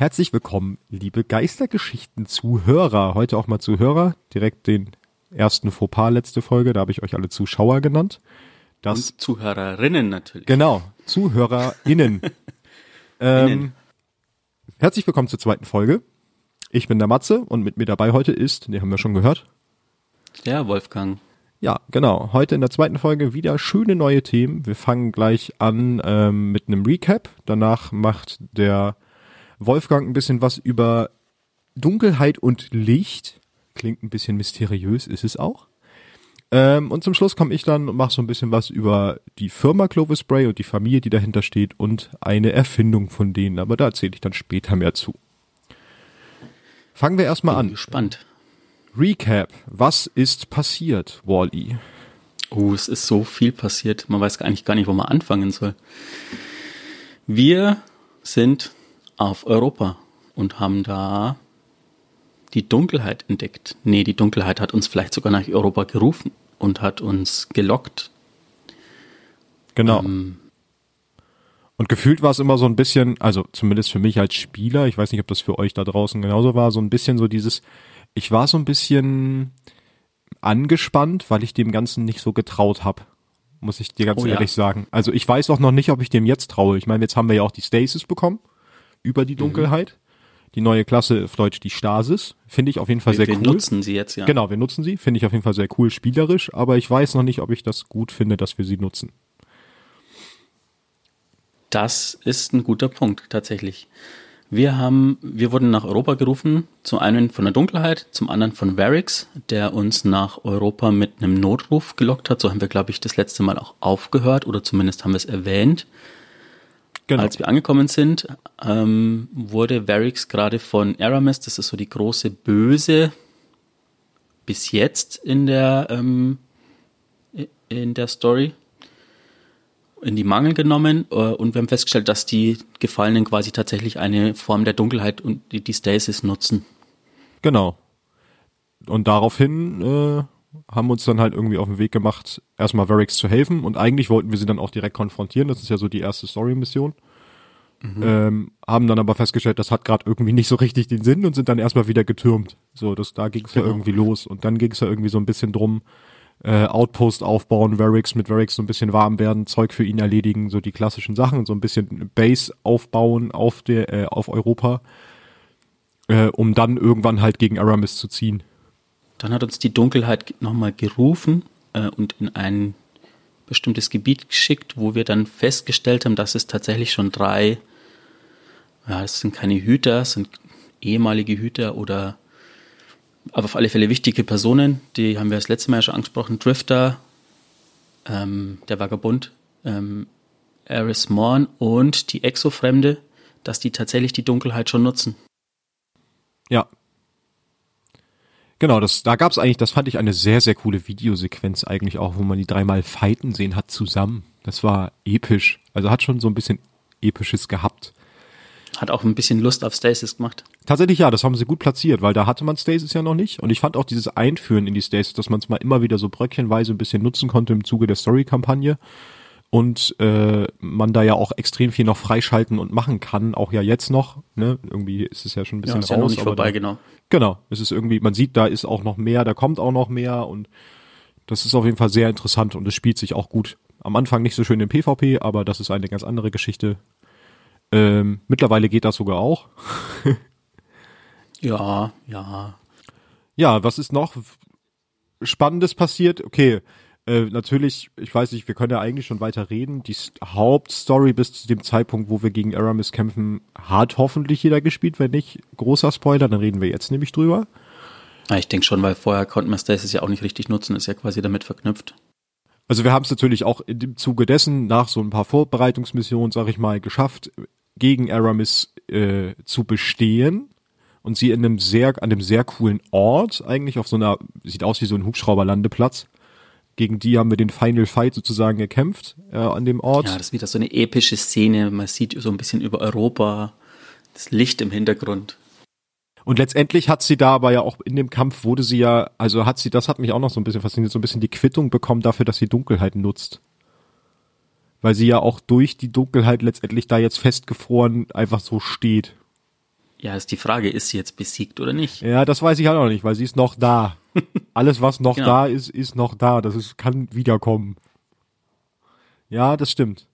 Herzlich willkommen, liebe Geistergeschichten-Zuhörer. Heute auch mal Zuhörer, direkt den ersten Fauxpas letzte Folge, da habe ich euch alle Zuschauer genannt. Das, Und Zuhörerinnen natürlich. Genau, ZuhörerInnen. ähm, herzlich willkommen zur zweiten Folge. Ich bin der Matze und mit mir dabei heute ist, den haben wir schon gehört. Der Wolfgang. Ja, genau. Heute in der zweiten Folge wieder schöne neue Themen. Wir fangen gleich an ähm, mit einem Recap. Danach macht der Wolfgang ein bisschen was über Dunkelheit und Licht. Klingt ein bisschen mysteriös, ist es auch. Ähm, und zum Schluss komme ich dann und mache so ein bisschen was über die Firma Clovis Spray und die Familie, die dahinter steht und eine Erfindung von denen. Aber da erzähle ich dann später mehr zu. Fangen wir erstmal an. Gespannt. Recap. Was ist passiert, Wally? -E? Oh, es ist so viel passiert. Man weiß eigentlich gar nicht, wo man anfangen soll. Wir sind auf Europa und haben da die Dunkelheit entdeckt. Nee, die Dunkelheit hat uns vielleicht sogar nach Europa gerufen und hat uns gelockt. Genau. Ähm, und gefühlt war es immer so ein bisschen, also zumindest für mich als Spieler, ich weiß nicht, ob das für euch da draußen genauso war, so ein bisschen so dieses, ich war so ein bisschen angespannt, weil ich dem Ganzen nicht so getraut habe. Muss ich dir ganz oh, ehrlich ja. sagen. Also ich weiß auch noch nicht, ob ich dem jetzt traue. Ich meine, jetzt haben wir ja auch die Stasis bekommen über die mhm. Dunkelheit. Mhm. Die neue Klasse auf Deutsch die Stasis. Finde ich auf jeden Fall wir, sehr wir cool. Wir nutzen sie jetzt, ja. Genau, wir nutzen sie. Finde ich auf jeden Fall sehr cool spielerisch, aber ich weiß noch nicht, ob ich das gut finde, dass wir sie nutzen. Das ist ein guter Punkt, tatsächlich. Wir haben, wir wurden nach Europa gerufen, zum einen von der Dunkelheit, zum anderen von Varix, der uns nach Europa mit einem Notruf gelockt hat. So haben wir, glaube ich, das letzte Mal auch aufgehört oder zumindest haben wir es erwähnt. Genau. Als wir angekommen sind, ähm, wurde Varix gerade von Aramis, das ist so die große Böse, bis jetzt in der, ähm, in der Story, in die Mangel genommen äh, und wir haben festgestellt, dass die Gefallenen quasi tatsächlich eine Form der Dunkelheit und die, die Stasis nutzen. Genau. Und daraufhin äh, haben uns dann halt irgendwie auf den Weg gemacht, erstmal Varix zu helfen und eigentlich wollten wir sie dann auch direkt konfrontieren, das ist ja so die erste Story-Mission. Mhm. Ähm, haben dann aber festgestellt, das hat gerade irgendwie nicht so richtig den Sinn und sind dann erstmal wieder getürmt. So, das da ging es genau. ja irgendwie los und dann ging es ja irgendwie so ein bisschen drum, äh, Outpost aufbauen, Varix mit Varix so ein bisschen warm werden, Zeug für ihn erledigen, so die klassischen Sachen, so ein bisschen Base aufbauen auf der äh, auf Europa, äh, um dann irgendwann halt gegen Aramis zu ziehen. Dann hat uns die Dunkelheit nochmal gerufen äh, und in ein bestimmtes Gebiet geschickt, wo wir dann festgestellt haben, dass es tatsächlich schon drei, ja, es sind keine Hüter, es sind ehemalige Hüter oder aber auf alle Fälle wichtige Personen, die haben wir das letzte Mal ja schon angesprochen, Drifter, ähm, der Vagabund, ähm, Eris Morn und die Exofremde, dass die tatsächlich die Dunkelheit schon nutzen. Ja, Genau, das, da gab es eigentlich, das fand ich eine sehr, sehr coole Videosequenz eigentlich auch, wo man die dreimal fighten sehen hat zusammen. Das war episch. Also hat schon so ein bisschen episches gehabt. Hat auch ein bisschen Lust auf Stasis gemacht. Tatsächlich ja, das haben sie gut platziert, weil da hatte man Stasis ja noch nicht. Und ich fand auch dieses Einführen in die Stasis, dass man es mal immer wieder so bröckchenweise ein bisschen nutzen konnte im Zuge der Story-Kampagne und äh, man da ja auch extrem viel noch freischalten und machen kann, auch ja jetzt noch. Ne? Irgendwie ist es ja schon ein bisschen ja, ist raus. Ja noch nicht vorbei, da, genau. Genau, es ist irgendwie, man sieht, da ist auch noch mehr, da kommt auch noch mehr und das ist auf jeden Fall sehr interessant und es spielt sich auch gut. Am Anfang nicht so schön im PvP, aber das ist eine ganz andere Geschichte. Ähm, mittlerweile geht das sogar auch. ja, ja. Ja, was ist noch Spannendes passiert? Okay, äh, natürlich, ich weiß nicht, wir können ja eigentlich schon weiter reden. Die Hauptstory bis zu dem Zeitpunkt, wo wir gegen Aramis kämpfen, hat hoffentlich jeder gespielt. Wenn nicht, großer Spoiler, dann reden wir jetzt nämlich drüber. Ja, ich denke schon, weil vorher konnten wir Stasis ja auch nicht richtig nutzen, ist ja quasi damit verknüpft. Also wir haben es natürlich auch dem Zuge dessen nach so ein paar Vorbereitungsmissionen, sag ich mal, geschafft, gegen Aramis äh, zu bestehen und sie in einem sehr, an einem sehr coolen Ort, eigentlich auf so einer, sieht aus wie so ein Hubschrauberlandeplatz, gegen die haben wir den Final Fight sozusagen gekämpft äh, an dem Ort. Ja, das ist wieder so eine epische Szene. Man sieht so ein bisschen über Europa das Licht im Hintergrund. Und letztendlich hat sie da aber ja auch in dem Kampf wurde sie ja, also hat sie, das hat mich auch noch so ein bisschen fasziniert, so ein bisschen die Quittung bekommen dafür, dass sie Dunkelheit nutzt. Weil sie ja auch durch die Dunkelheit letztendlich da jetzt festgefroren einfach so steht. Ja, ist die Frage, ist sie jetzt besiegt oder nicht? Ja, das weiß ich halt auch nicht, weil sie ist noch da. Alles, was noch Genau. da ist, ist noch da. Das ist, kann wiederkommen. Ja, das stimmt.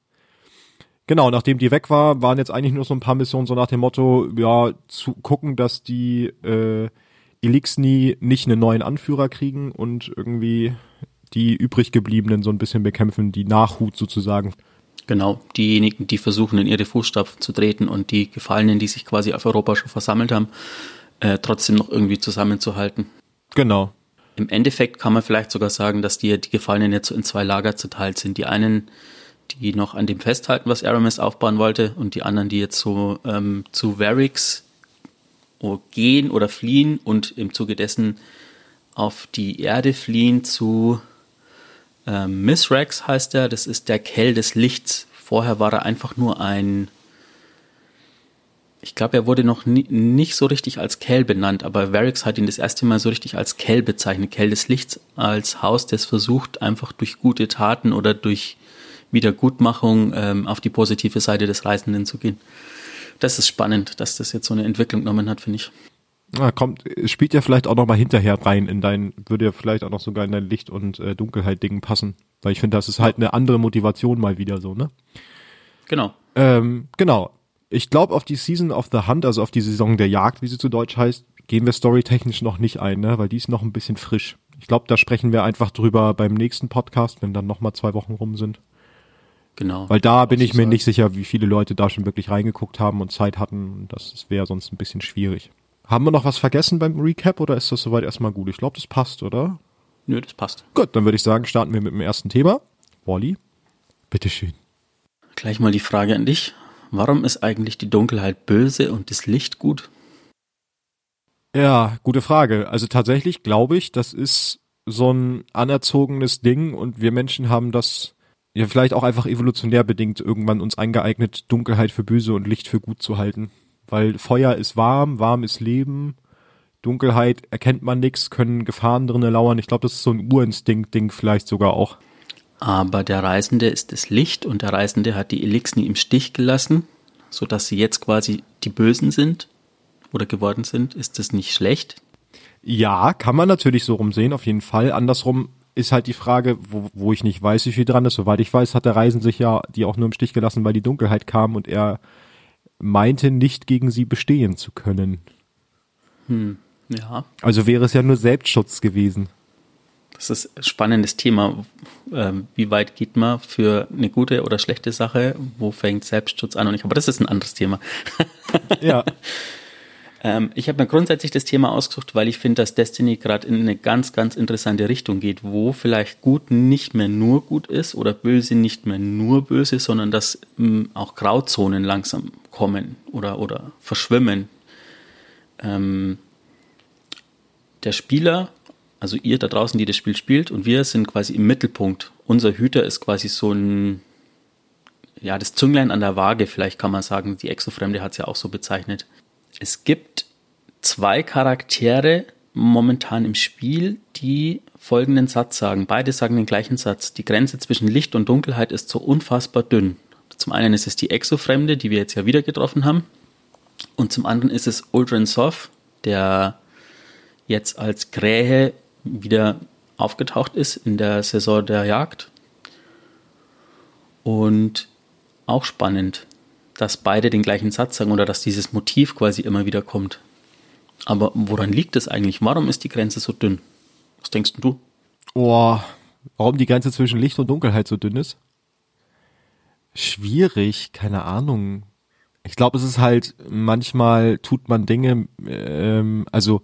Genau, nachdem die weg war, waren jetzt eigentlich nur so ein paar Missionen so nach dem Motto, ja, zu gucken, dass die äh, Elixni nicht einen neuen Anführer kriegen und irgendwie die übrig gebliebenen so ein bisschen bekämpfen, die Nachhut sozusagen. Genau, diejenigen, die versuchen, in ihre Fußstapfen zu treten und die Gefallenen, die sich quasi auf Europa schon versammelt haben, äh, trotzdem noch irgendwie zusammenzuhalten. Genau. Im Endeffekt kann man vielleicht sogar sagen, dass die, die Gefallenen jetzt so in zwei Lager zerteilt sind. Die einen, die noch an dem festhalten, was Aramis aufbauen wollte, und die anderen, die jetzt so ähm, zu Varix gehen oder fliehen und im Zuge dessen auf die Erde fliehen zu ähm, Misrax heißt er. Das ist der Kell des Lichts. Vorher war er einfach nur ein ich glaube, er wurde noch nie, nicht so richtig als Kell benannt, aber Varix hat ihn das erste Mal so richtig als Kell bezeichnet. Kell des Lichts als Haus, das versucht, einfach durch gute Taten oder durch Wiedergutmachung ähm, auf die positive Seite des Reisenden zu gehen. Das ist spannend, dass das jetzt so eine Entwicklung genommen hat, finde ich. Na, kommt, spielt ja vielleicht auch noch mal hinterher rein in dein, würde ja vielleicht auch noch sogar in dein Licht- und äh, Dunkelheit-Ding passen. Weil ich finde, das ist halt eine andere Motivation mal wieder so, ne? Genau. Ähm, genau. Ich glaube, auf die Season of the Hunt, also auf die Saison der Jagd, wie sie zu Deutsch heißt, gehen wir storytechnisch noch nicht ein, ne? Weil die ist noch ein bisschen frisch. Ich glaube, da sprechen wir einfach drüber beim nächsten Podcast, wenn dann noch mal zwei Wochen rum sind. Genau. Weil da bin ich mir sagst. nicht sicher, wie viele Leute da schon wirklich reingeguckt haben und Zeit hatten. Das wäre sonst ein bisschen schwierig. Haben wir noch was vergessen beim Recap oder ist das soweit erstmal gut? Ich glaube, das passt, oder? Nö, das passt. Gut, dann würde ich sagen, starten wir mit dem ersten Thema. Wally, bitteschön. Gleich mal die Frage an dich. Warum ist eigentlich die Dunkelheit böse und das Licht gut? Ja, gute Frage. Also tatsächlich glaube ich, das ist so ein anerzogenes Ding und wir Menschen haben das ja vielleicht auch einfach evolutionär bedingt irgendwann uns eingeeignet, Dunkelheit für böse und Licht für gut zu halten. Weil Feuer ist warm, warm ist Leben, Dunkelheit erkennt man nix, können Gefahren drinne lauern. Ich glaube, das ist so ein Urinstinkt-Ding vielleicht sogar auch. Aber der Reisende ist das Licht und der Reisende hat die Elixni im Stich gelassen, sodass sie jetzt quasi die Bösen sind oder geworden sind. Ist das nicht schlecht? Ja, kann man natürlich so rumsehen, auf jeden Fall. Andersrum ist halt die Frage, wo, wo ich nicht weiß, wie viel dran ist. Soweit ich weiß, hat der Reisen sich ja die auch nur im Stich gelassen, weil die Dunkelheit kam und er meinte nicht gegen sie bestehen zu können. Ja, Also wäre es ja nur Selbstschutz gewesen. Das ist ein spannendes Thema. Ähm, Wie weit geht man für eine gute oder schlechte Sache? Wo fängt Selbstschutz an und nicht? Aber das ist ein anderes Thema. Ja. Ähm, ich habe mir grundsätzlich das Thema ausgesucht, weil ich finde, dass Destiny gerade in eine ganz, ganz interessante Richtung geht, wo vielleicht gut nicht mehr nur gut ist oder böse nicht mehr nur böse, sondern dass ähm, auch Grauzonen langsam kommen oder, oder verschwimmen. Der Spieler, also ihr da draußen, die das Spiel spielt, und wir sind quasi im Mittelpunkt. Unser Hüter ist quasi so ein, ja, das Zünglein an der Waage, vielleicht kann man sagen. Die Exofremde hat es ja auch so bezeichnet. Es gibt zwei Charaktere momentan im Spiel, die folgenden Satz sagen. Beide sagen den gleichen Satz. Die Grenze zwischen Licht und Dunkelheit ist so unfassbar dünn. Zum einen ist es die Exofremde, die wir jetzt ja wieder getroffen haben. Und zum anderen ist es Uldren Sov, der jetzt als Krähe wieder aufgetaucht ist in der Saison der Jagd. Und auch spannend, dass beide den gleichen Satz sagen oder dass dieses Motiv quasi immer wieder kommt. Aber woran liegt es eigentlich? Warum ist die Grenze so dünn? Was denkst du? Oh, warum die Grenze zwischen Licht und Dunkelheit so dünn ist? Schwierig, keine Ahnung. Ich glaube, es ist halt, manchmal tut man Dinge, ähm, also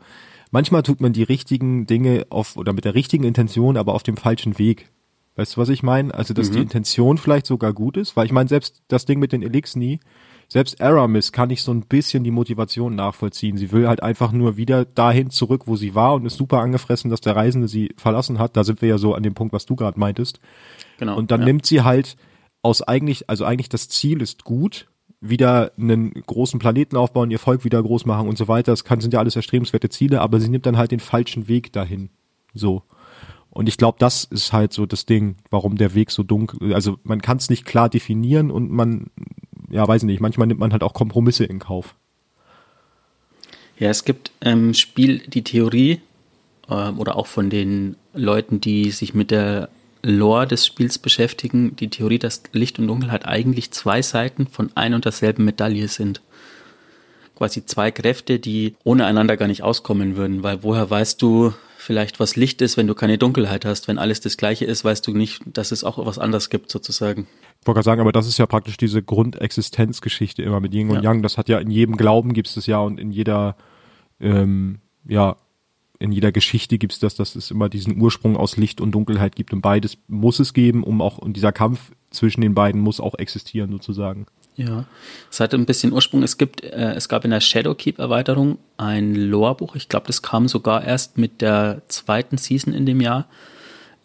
manchmal tut man die richtigen Dinge auf oder mit der richtigen Intention, aber auf dem falschen Weg. Weißt du, was ich meine? Also, dass die Intention vielleicht sogar gut ist, weil ich meine, selbst das Ding mit den Elixni, selbst Aramis kann ich so ein bisschen die Motivation nachvollziehen. Sie will halt einfach nur wieder dahin zurück, wo sie war und ist super angefressen, dass der Reisende sie verlassen hat. Da sind wir ja so an dem Punkt, was du gerade meintest. Genau. Und dann ja. nimmt sie halt aus eigentlich, also eigentlich das Ziel ist gut, wieder einen großen Planeten aufbauen, ihr Volk wieder groß machen und so weiter. Das kann, sind ja alles erstrebenswerte Ziele, aber sie nimmt dann halt den falschen Weg dahin. So. Und ich glaube, das ist halt so das Ding, warum der Weg so dunkel, also man kann es nicht klar definieren und man, ja, weiß ich nicht, manchmal nimmt man halt auch Kompromisse in Kauf. Ja, es gibt im Spiel die Theorie, äh, oder auch von den Leuten, die sich mit der Lore des Spiels beschäftigen, die Theorie, dass Licht und Dunkelheit eigentlich zwei Seiten von ein und derselben Medaille sind. Quasi zwei Kräfte, die ohne einander gar nicht auskommen würden, weil woher weißt du vielleicht, was Licht ist, wenn du keine Dunkelheit hast? Wenn alles das gleiche ist, weißt du nicht, dass es auch was anderes gibt, sozusagen. Ich wollte gerade sagen, aber das ist ja praktisch diese Grundexistenzgeschichte immer mit Yin und Ja. Yang. Das hat ja in jedem Glauben gibt es das ja und in jeder, ähm, ja, in jeder Geschichte gibt es das, dass es immer diesen Ursprung aus Licht und Dunkelheit gibt und beides muss es geben, um auch, und dieser Kampf zwischen den beiden muss auch existieren sozusagen. Ja, es hat ein bisschen Ursprung. Es gibt, äh, es gab in der Shadowkeep-Erweiterung ein Lore-Buch. Ich glaube, das kam sogar erst mit der zweiten Season in dem Jahr,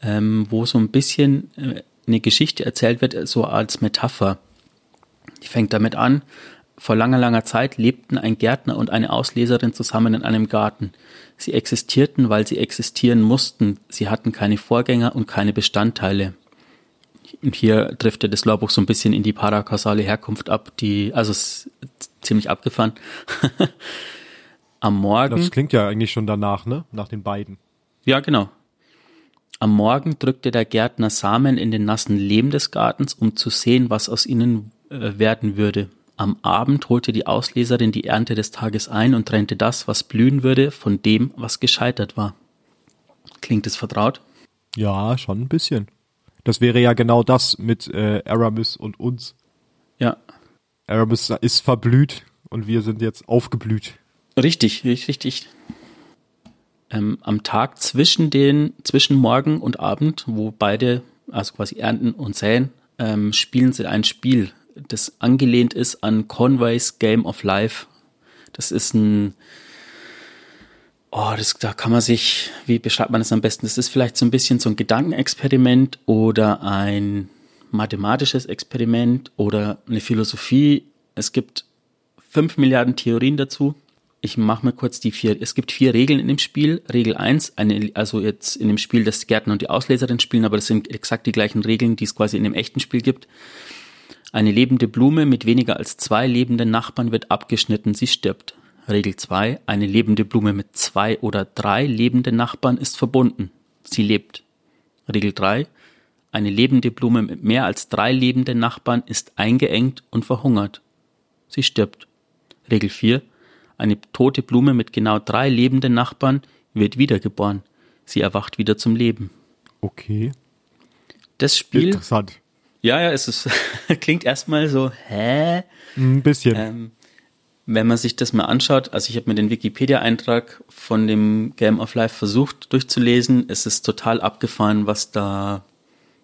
ähm, wo so ein bisschen äh, eine Geschichte erzählt wird, so als Metapher. Die fängt damit an. Vor langer, langer Zeit lebten ein Gärtner und eine Ausleserin zusammen in einem Garten. Sie existierten, weil sie existieren mussten. Sie hatten keine Vorgänger und keine Bestandteile. Und hier driftet das Lorbuch so ein bisschen in die parakausale Herkunft ab, die, also ziemlich abgefahren. Am Morgen. Das klingt ja eigentlich schon danach, ne? Nach den beiden. Ja, genau. Am Morgen drückte der Gärtner Samen in den nassen Lehm des Gartens, um zu sehen, was aus ihnen äh, werden würde. Am Abend holte die Ausleserin die Ernte des Tages ein und trennte das, was blühen würde, von dem, was gescheitert war. Klingt es vertraut? Ja, schon ein bisschen. Das wäre ja genau das mit äh, Aramis und uns. Ja, Aramis ist verblüht und wir sind jetzt aufgeblüht. Richtig, richtig, richtig. Ähm, am Tag zwischen den, zwischen Morgen und Abend, wo beide, also quasi ernten und säen, ähm, spielen sie ein Spiel, das angelehnt ist an Conways Game of Life. Das ist ein, oh, das, da kann man sich, wie beschreibt man das am besten? Das ist vielleicht so ein bisschen so ein Gedankenexperiment oder ein mathematisches Experiment oder eine Philosophie. Es gibt fünf Milliarden Theorien dazu. Ich mache mal kurz die vier. Es gibt vier Regeln in dem Spiel. Regel eins, also jetzt in dem Spiel das Gärtner und die Ausleserin spielen, aber das sind exakt die gleichen Regeln, die es quasi in dem echten Spiel gibt. Eine lebende Blume mit weniger als zwei lebenden Nachbarn wird abgeschnitten, sie stirbt. Regel zwei: Eine lebende Blume mit zwei oder drei lebenden Nachbarn ist verbunden. Sie lebt. Regel drei: Eine lebende Blume mit mehr als drei lebenden Nachbarn ist eingeengt und verhungert. Sie stirbt. Regel vier: Eine tote Blume mit genau drei lebenden Nachbarn wird wiedergeboren. Sie erwacht wieder zum Leben. Okay. Das Spiel, Interessant. Ja, ja, es ist, klingt erstmal so, hä? Ein bisschen. Ähm, wenn man sich das mal anschaut, also ich habe mir den Wikipedia-Eintrag von dem Game of Life versucht durchzulesen, es ist total abgefahren, was da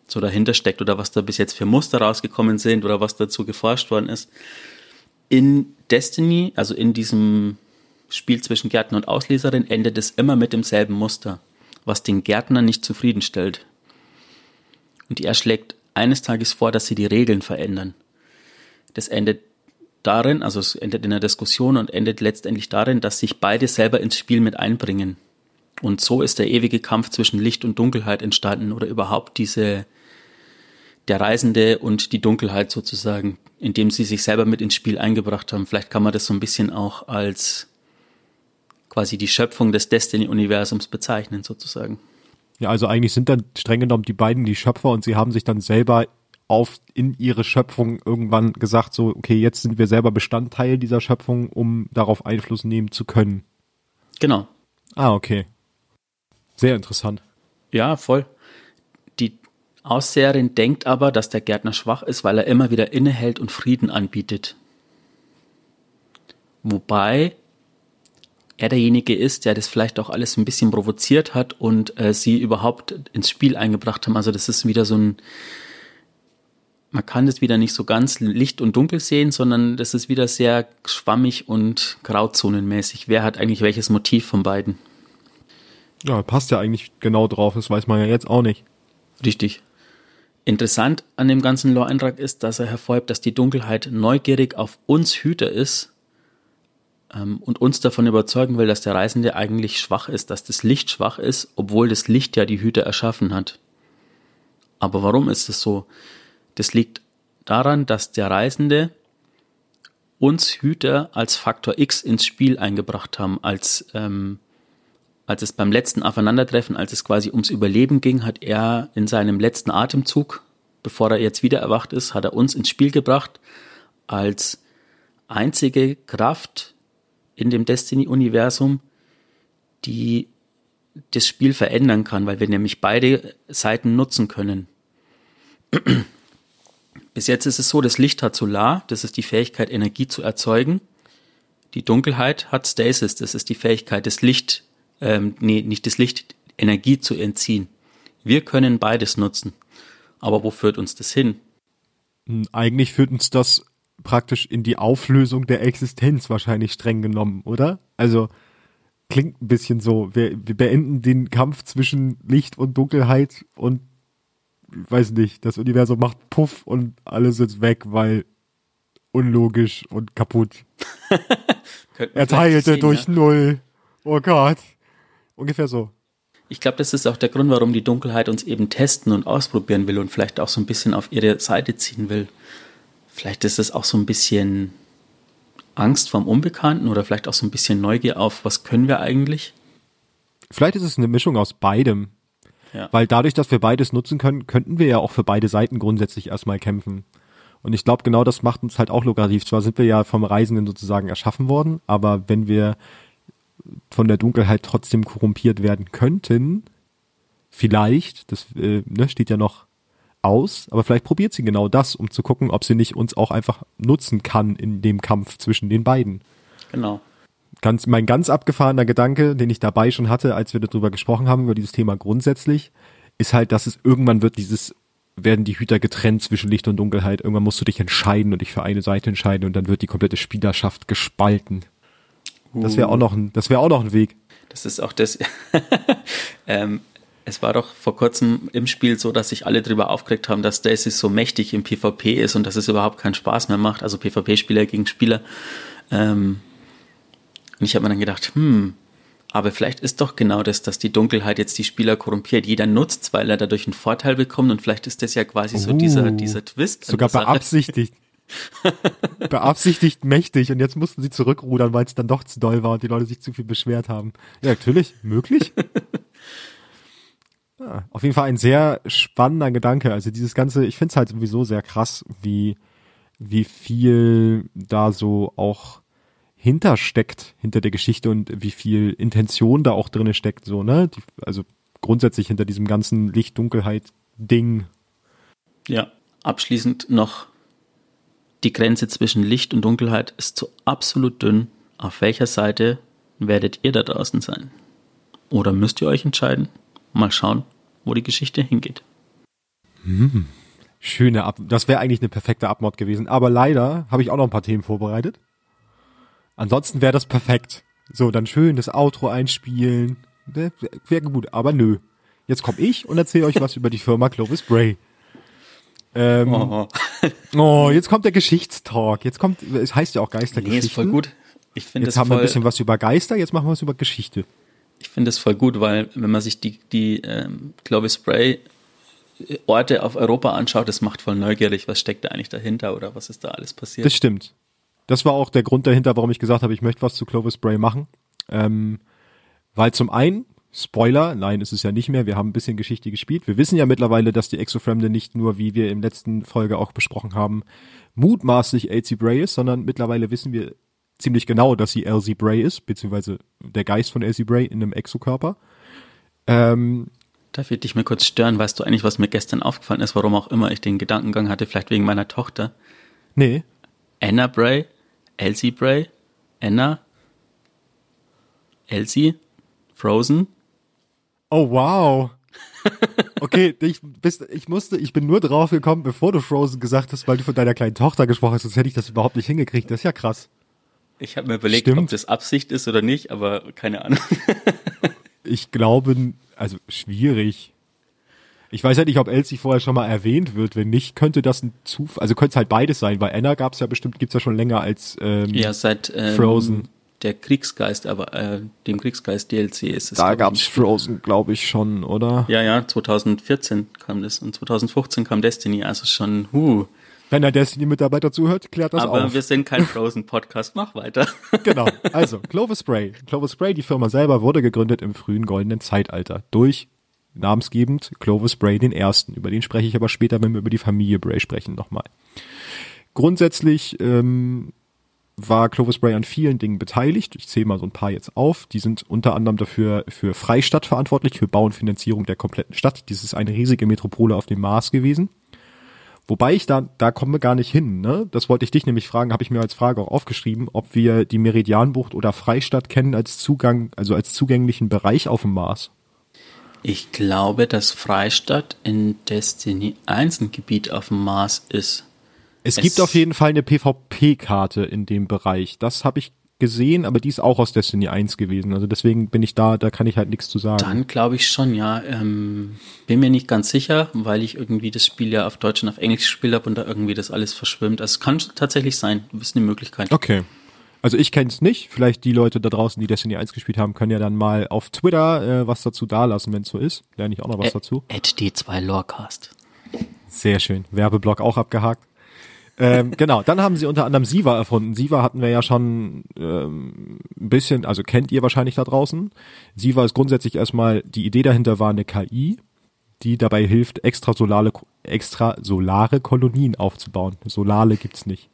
so dahinter steckt oder was da bis jetzt für Muster rausgekommen sind oder was dazu geforscht worden ist. In Destiny, also in diesem Spiel zwischen Gärtner und Ausleserin, endet es immer mit demselben Muster, was den Gärtner nicht zufriedenstellt. Und er schlägt eines Tages vor, dass sie die Regeln verändern. Das endet darin, also es endet in einer Diskussion und endet letztendlich darin, dass sich beide selber ins Spiel mit einbringen. Und so ist der ewige Kampf zwischen Licht und Dunkelheit entstanden oder überhaupt diese, der Reisende und die Dunkelheit sozusagen, indem sie sich selber mit ins Spiel eingebracht haben. Vielleicht kann man das so ein bisschen auch als quasi die Schöpfung des Destiny-Universums bezeichnen sozusagen. Ja, also eigentlich sind dann streng genommen die beiden die Schöpfer und sie haben sich dann selber auf in ihre Schöpfung irgendwann gesagt, so, okay, jetzt sind wir selber Bestandteil dieser Schöpfung, um darauf Einfluss nehmen zu können. Genau. Ah, okay. Sehr interessant. Ja, voll. Die Ausseherin denkt aber, dass der Gärtner schwach ist, weil er immer wieder innehält und Frieden anbietet. Wobei er derjenige ist, der das vielleicht auch alles ein bisschen provoziert hat und äh, sie überhaupt ins Spiel eingebracht haben. Also das ist wieder so ein, man kann das wieder nicht so ganz Licht und Dunkel sehen, sondern das ist wieder sehr schwammig und grauzonenmäßig. Wer hat eigentlich welches Motiv von beiden? Ja, passt ja eigentlich genau drauf, das weiß man ja jetzt auch nicht. Richtig. Interessant an dem ganzen Lore-Eintrag ist, dass er hervorhebt, dass die Dunkelheit neugierig auf uns Hüter ist und uns davon überzeugen will, dass der Reisende eigentlich schwach ist, dass das Licht schwach ist, obwohl das Licht ja die Hüter erschaffen hat. Aber warum ist es so? Das liegt daran, dass der Reisende uns Hüter als Faktor X ins Spiel eingebracht haben, als, ähm, als es beim letzten Aufeinandertreffen, als es quasi ums Überleben ging, hat er in seinem letzten Atemzug, bevor er jetzt wieder erwacht ist, hat er uns ins Spiel gebracht als einzige Kraft in dem Destiny-Universum, die das Spiel verändern kann, weil wir nämlich beide Seiten nutzen können. Bis jetzt ist es so, das Licht hat Solar, das ist die Fähigkeit, Energie zu erzeugen. Die Dunkelheit hat Stasis, das ist die Fähigkeit, das Licht, ähm, nee, nicht das Licht, Energie zu entziehen. Wir können beides nutzen. Aber wo führt uns das hin? Eigentlich führt uns das praktisch in die Auflösung der Existenz wahrscheinlich streng genommen, oder? Also klingt ein bisschen so. Wir, wir beenden den Kampf zwischen Licht und Dunkelheit und weiß nicht, das Universum macht Puff und alles ist weg, weil unlogisch und kaputt. er teilte durch ja? Null. Oh Gott. Ungefähr so. Ich glaube, das ist auch der Grund, warum die Dunkelheit uns eben testen und ausprobieren will und vielleicht auch so ein bisschen auf ihre Seite ziehen will. Vielleicht ist es auch so ein bisschen Angst vom Unbekannten oder vielleicht auch so ein bisschen Neugier auf, was können wir eigentlich? Vielleicht ist es eine Mischung aus beidem. Ja. Weil dadurch, dass wir beides nutzen können, könnten wir ja auch für beide Seiten grundsätzlich erstmal kämpfen. Und ich glaube, genau das macht uns halt auch lukrativ. Zwar sind wir ja vom Reisenden sozusagen erschaffen worden, aber wenn wir von der Dunkelheit trotzdem korrumpiert werden könnten, vielleicht, das äh, ne, steht ja noch aus, aber vielleicht probiert sie genau das, um zu gucken, ob sie nicht uns auch einfach nutzen kann in dem Kampf zwischen den beiden. Genau ganz, mein ganz abgefahrener Gedanke, den ich dabei schon hatte, als wir darüber gesprochen haben, über dieses Thema grundsätzlich, ist halt, dass es irgendwann wird dieses, werden die Hüter getrennt zwischen Licht und Dunkelheit. Irgendwann musst du dich entscheiden und dich für eine Seite entscheiden und dann wird die komplette Spielerschaft gespalten. Das wäre auch noch ein, das wäre auch noch ein Weg. Das ist auch das. ähm, es war doch vor kurzem im Spiel so, dass sich alle darüber aufgeregt haben, dass Daisy so mächtig im PvP ist und dass es überhaupt keinen Spaß mehr macht. Also PvP-Spieler gegen Spieler. Ähm, und ich habe mir dann gedacht, hm, aber vielleicht ist doch genau das, dass die Dunkelheit jetzt die Spieler korrumpiert. Jeder nutzt, weil er dadurch einen Vorteil bekommt und vielleicht ist das ja quasi uh, so dieser, uh. dieser Twist. Sogar beabsichtigt. beabsichtigt mächtig und jetzt mussten sie zurückrudern, weil es dann doch zu doll war und die Leute sich zu viel beschwert haben. Ja, natürlich, möglich. Auf jeden Fall ein sehr spannender Gedanke. Also dieses ganze, ich finde es halt sowieso sehr krass, wie, wie viel da so auch hintersteckt hinter der Geschichte und wie viel Intention da auch drinne steckt, so, ne? Die, also grundsätzlich hinter diesem ganzen Licht-Dunkelheit-Ding. Ja, abschließend noch die Grenze zwischen Licht und Dunkelheit ist so absolut dünn. Auf welcher Seite werdet ihr da draußen sein? Oder müsst ihr euch entscheiden? Mal schauen, wo die Geschichte hingeht. Hm, schöne Ab das wäre eigentlich eine perfekte Abmod gewesen. Aber leider habe ich auch noch ein paar Themen vorbereitet. Ansonsten wäre das perfekt. So, dann schön das Outro einspielen. Wäre gut, aber nö. Jetzt komme ich und erzähle euch was über die Firma Clovis Bray. Ähm, oh. oh, jetzt kommt der Geschichtstalk. Jetzt kommt, es heißt ja auch Geistergeschichte. Nee, ist voll gut. Ich finde Jetzt haben wir ein bisschen was über Geister, jetzt machen wir was über Geschichte. Ich finde es voll gut, weil wenn man sich die, die ähm, Clovis Bray äh, Orte auf Europa anschaut, das macht voll neugierig, was steckt da eigentlich dahinter oder was ist da alles passiert. Das stimmt. Das war auch der Grund dahinter, warum ich gesagt habe, ich möchte was zu Clovis Bray machen. Ähm, weil zum einen, Spoiler, nein, ist es ja nicht mehr, wir haben ein bisschen Geschichte gespielt. Wir wissen ja mittlerweile, dass die Exofremde nicht nur, wie wir im letzten Folge auch besprochen haben, mutmaßlich Elsie Bray ist, sondern mittlerweile wissen wir ziemlich genau, dass sie Elsie Bray ist, beziehungsweise der Geist von Elsie Bray in einem Exokörper. Ähm, Darf ich dich mal kurz stören? Weißt du eigentlich, was mir gestern aufgefallen ist, warum auch immer ich den Gedankengang hatte, vielleicht wegen meiner Tochter? Nee. Anna Bray Elsie Bray, Anna, Elsie, Frozen. Oh wow. Okay, ich, bist, ich musste, ich bin nur drauf gekommen, bevor du Frozen gesagt hast, weil du von deiner kleinen Tochter gesprochen hast, sonst hätte ich das überhaupt nicht hingekriegt. Das ist ja krass. Ich habe mir überlegt, Stimmt. ob das Absicht ist oder nicht, aber keine Ahnung. ich glaube, also schwierig. Ich weiß halt nicht, ob Elsie vorher schon mal erwähnt wird. Wenn nicht, könnte das ein Zufall, also könnte es halt beides sein, weil Anna gab es ja bestimmt, gibt's ja schon länger als ähm, ja, seit ähm, Frozen. Der Kriegsgeist, aber äh, dem Kriegsgeist DLC ist es. Da gab's Frozen, glaube ich, schon, oder? Ja, ja, 2014 kam das und 2015 kam Destiny, also schon, huh. Wenn der Destiny-Mitarbeiter zuhört, klärt das Aber auf. wir sind kein Frozen-Podcast. Mach weiter. genau. Also, Clovis Spray. Clovis Spray, die Firma selber, wurde gegründet im frühen goldenen Zeitalter durch namensgebend Clovis Bray den ersten. Über den spreche ich aber später, wenn wir über die Familie Bray sprechen, nochmal. Grundsätzlich ähm, war Clovis Bray an vielen Dingen beteiligt. Ich zähle mal so ein paar jetzt auf. Die sind unter anderem dafür für Freistadt verantwortlich, für Bau und Finanzierung der kompletten Stadt. Dies ist eine riesige Metropole auf dem Mars gewesen. Wobei ich da, da kommen wir gar nicht hin. Ne? Das wollte ich dich nämlich fragen, habe ich mir als Frage auch aufgeschrieben, ob wir die Meridianbucht oder Freistadt kennen als Zugang, also als zugänglichen Bereich auf dem Mars. Ich glaube, dass Freistadt in Destiny 1 ein Gebiet auf dem Mars ist. Es, Es- gibt auf jeden Fall eine PvP-Karte in dem Bereich. Das habe ich gesehen, aber die ist auch aus Destiny 1 gewesen. Also deswegen bin ich da, da kann ich halt nichts zu sagen. Dann glaube ich schon, ja. Ähm, bin mir nicht ganz sicher, weil ich irgendwie das Spiel ja auf Deutsch und auf Englisch gespielt habe und da irgendwie das alles verschwimmt. Also es kann tatsächlich sein. Das ist eine Möglichkeit. Okay. Also ich kenne es nicht. Vielleicht die Leute da draußen, die Destiny 1 gespielt haben, können ja dann mal auf Twitter äh, was dazu dalassen, wenn es so ist. Lerne ich auch noch was dazu. At D2 Lorecast. Sehr schön. Werbeblock auch abgehakt. Ähm, genau, dann haben sie unter anderem Siva erfunden. Siva hatten wir ja schon ähm, ein bisschen, also kennt ihr wahrscheinlich da draußen. Siva ist grundsätzlich erstmal, die Idee dahinter war eine KI, die dabei hilft, extrasolare, extrasolare Kolonien aufzubauen. Solale gibt's nicht.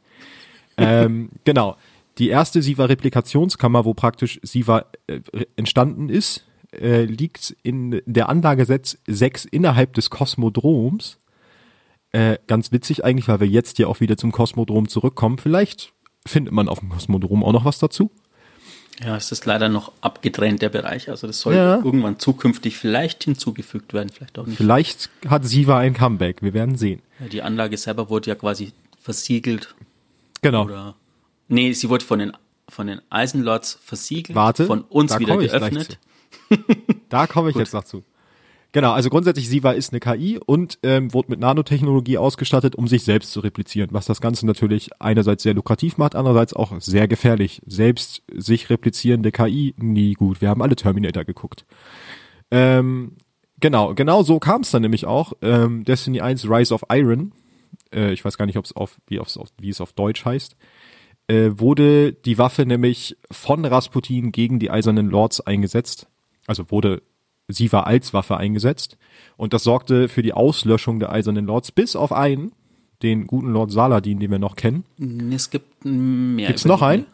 ähm, genau. Die erste Siva-Replikationskammer, wo praktisch Siva äh, entstanden ist, äh, liegt in der Anlage 6 innerhalb des Kosmodroms. Äh, ganz witzig eigentlich, weil wir jetzt hier auch wieder zum Kosmodrom zurückkommen. Vielleicht findet man auf dem Kosmodrom auch noch was dazu. Ja, es ist leider noch abgetrennt, der Bereich. Also das soll Ja. irgendwann zukünftig vielleicht hinzugefügt werden, vielleicht auch nicht. Vielleicht hat Siva ein Comeback. Wir werden sehen. Ja, die Anlage selber wurde ja quasi versiegelt Genau. oder nee, sie wurde von den von den Eisenlords versiegelt, Warte, von uns wieder geöffnet. Da komme ich jetzt noch zu. Genau, also grundsätzlich Siva ist eine KI und ähm, wurde mit Nanotechnologie ausgestattet, um sich selbst zu replizieren, was das Ganze natürlich einerseits sehr lukrativ macht, andererseits auch sehr gefährlich. Selbst sich replizierende KI, nie gut. Wir haben alle Terminator geguckt. Ähm, genau, genau so kam es dann nämlich auch. Ähm, Destiny 1 Rise of Iron, äh, ich weiß gar nicht, ob es auf, wie, auf, wie es auf Deutsch heißt, äh, wurde die Waffe nämlich von Rasputin gegen die Eisernen Lords eingesetzt. Also wurde sie war als Waffe eingesetzt. Und das sorgte für die Auslöschung der Eisernen Lords, bis auf einen, den guten Lord Saladin, den wir noch kennen. Nee, Es gibt mehr. Gibt's noch einen?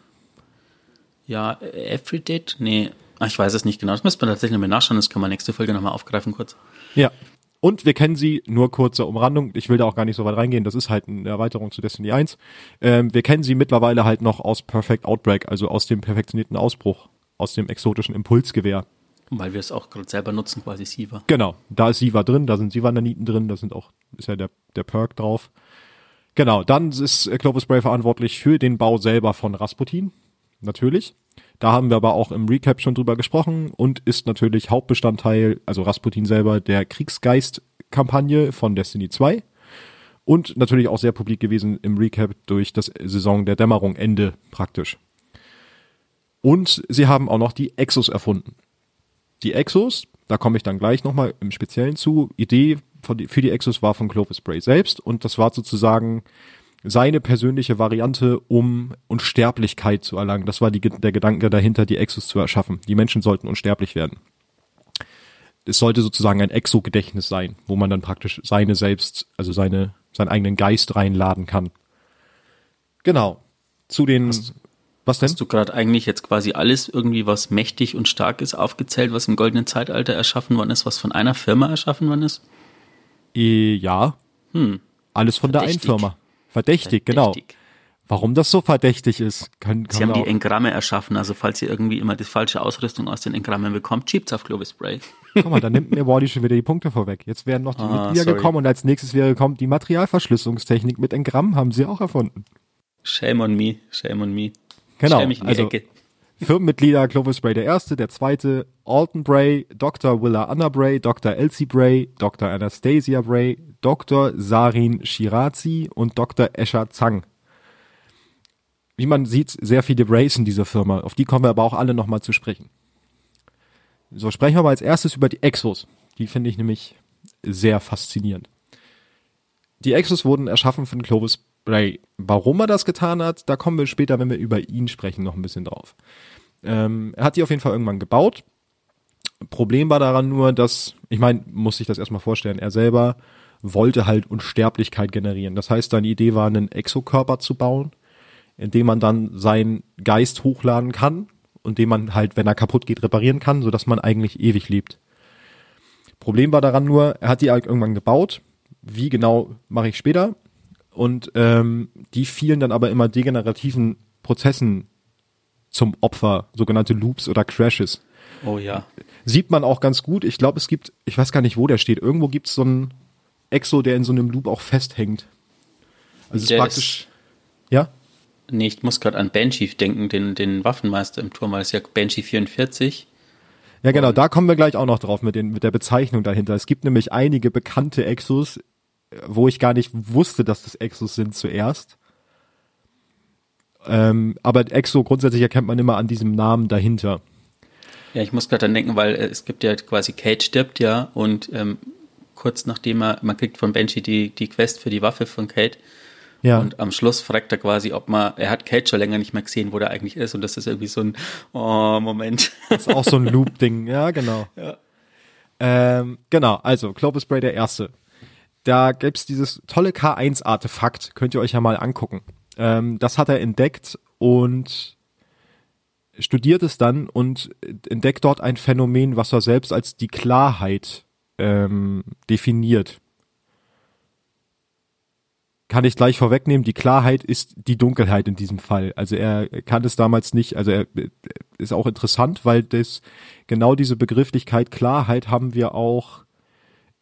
Ja, Everydate? Nee, ah, ich weiß es nicht genau. Das müsste man tatsächlich nochmal nachschauen. Das können wir nächste Folge nochmal aufgreifen kurz. Ja. Und wir kennen sie, nur kurze Umrandung, ich will da auch gar nicht so weit reingehen, das ist halt eine Erweiterung zu Destiny 1. Ähm, wir kennen sie mittlerweile halt noch aus Perfect Outbreak, also aus dem perfektionierten Ausbruch, aus dem exotischen Impulsgewehr. Weil wir es auch gerade selber nutzen, quasi Siva. Genau, da ist Siva drin, da sind Siva-Naniten drin, da sind auch, ist ja der, der Perk drauf. Genau, dann ist Clovis Bray verantwortlich für den Bau selber von Rasputin, natürlich. Da haben wir aber auch im Recap schon drüber gesprochen und ist natürlich Hauptbestandteil, also Rasputin selber, der Kriegsgeist-Kampagne von Destiny 2. Und natürlich auch sehr publik gewesen im Recap durch das Saison der Dämmerung Ende praktisch. Und sie haben auch noch die Exos erfunden. Die Exos, da komme ich dann gleich nochmal im Speziellen zu. Idee die, für die Exos war von Clovis Bray selbst und das war sozusagen seine persönliche Variante, um Unsterblichkeit zu erlangen. Das war die, der Gedanke dahinter, die Exos zu erschaffen. Die Menschen sollten unsterblich werden. Es sollte sozusagen ein Exo-Gedächtnis sein, wo man dann praktisch seine selbst, also seine, seinen eigenen Geist reinladen kann. Genau. Zu den, was denn? Hast du gerade eigentlich jetzt quasi alles irgendwie, was mächtig und stark ist, aufgezählt, was im goldenen Zeitalter erschaffen worden ist, was von einer Firma erschaffen worden ist? Äh, ja. Alles von der einen Verdächtig. Firma. Verdächtig, genau. Verdächtig. Warum das so verdächtig ist, können, Sie können haben die Engramme erschaffen, also falls ihr irgendwie immer die falsche Ausrüstung aus den Engrammen bekommt, schiebt's auf Clovis Spray. auch, guck mal, da nimmt mir Wally schon wieder die Punkte vorweg. Jetzt wären noch die Ah, Mitglieder sorry. gekommen und als nächstes wäre gekommen, die Materialverschlüsselungstechnik mit Engramm haben sie auch erfunden. Shame on me, shame on me. Genau, Stell mich in die also- Ecke. Firmenmitglieder Clovis Bray der erste, der zweite, Alton Bray, Dr. Willa Anna Bray, Dr. Elsie Bray, Dr. Anastasia Bray, Dr. Sarin Shirazi und Dr. Escher Zhang. Wie man sieht, sehr viele Brays in dieser Firma. Auf die kommen wir aber auch alle nochmal zu sprechen. So, sprechen wir mal als erstes über die Exos. Die finde ich nämlich sehr faszinierend. Die Exos wurden erschaffen von Clovis Bray. Warum er das getan hat, da kommen wir später, wenn wir über ihn sprechen, noch ein bisschen drauf. Ähm, er hat die auf jeden Fall irgendwann gebaut. Problem war daran nur, dass, ich meine, muss sich das erstmal vorstellen, er selber wollte halt Unsterblichkeit generieren. Das heißt, seine Idee war, einen Exokörper zu bauen, in dem man dann seinen Geist hochladen kann und den man halt, wenn er kaputt geht, reparieren kann, sodass man eigentlich ewig lebt. Problem war daran nur, er hat die halt irgendwann gebaut. Wie genau mache ich später. Und ähm, die fielen dann aber immer degenerativen Prozessen zum Opfer, sogenannte Loops oder Crashes. Oh ja. Sieht man auch ganz gut. Ich glaube, es gibt, ich weiß gar nicht, wo der steht. Irgendwo gibt es so einen Exo, der in so einem Loop auch festhängt. Also es ist praktisch. Ist, ja? Nee, ich muss gerade an Banshee denken, den, den Waffenmeister im Turm, weil es ja Banshee 44. Ja, genau, da kommen wir gleich auch noch drauf mit, den, mit der Bezeichnung dahinter. Es gibt nämlich einige bekannte Exos, wo ich gar nicht wusste, dass das Exos sind zuerst. Ähm, aber Exo grundsätzlich erkennt man immer an diesem Namen dahinter. Ja, ich muss gerade dann denken, weil äh, es gibt ja quasi Kate stirbt ja und ähm, kurz nachdem er, man kriegt von Banshee die, die Quest für die Waffe von Kate. Ja. Und am Schluss fragt er quasi, ob man, er hat Kate schon länger nicht mehr gesehen, wo der eigentlich ist. Und das ist irgendwie so ein, oh, Moment. Das ist auch so ein Loop-Ding, ja, genau. Ja. Ähm, genau, also Clovis Spray der erste. Da gibt's dieses tolle K1-Artefakt, könnt ihr euch ja mal angucken. Ähm, das hat er entdeckt und studiert es dann und entdeckt dort ein Phänomen, was er selbst als die Klarheit ähm, definiert. Kann ich gleich vorwegnehmen, die Klarheit ist die Dunkelheit in diesem Fall. Also er kann es damals nicht, also er ist auch interessant, weil das genau diese Begrifflichkeit Klarheit haben wir auch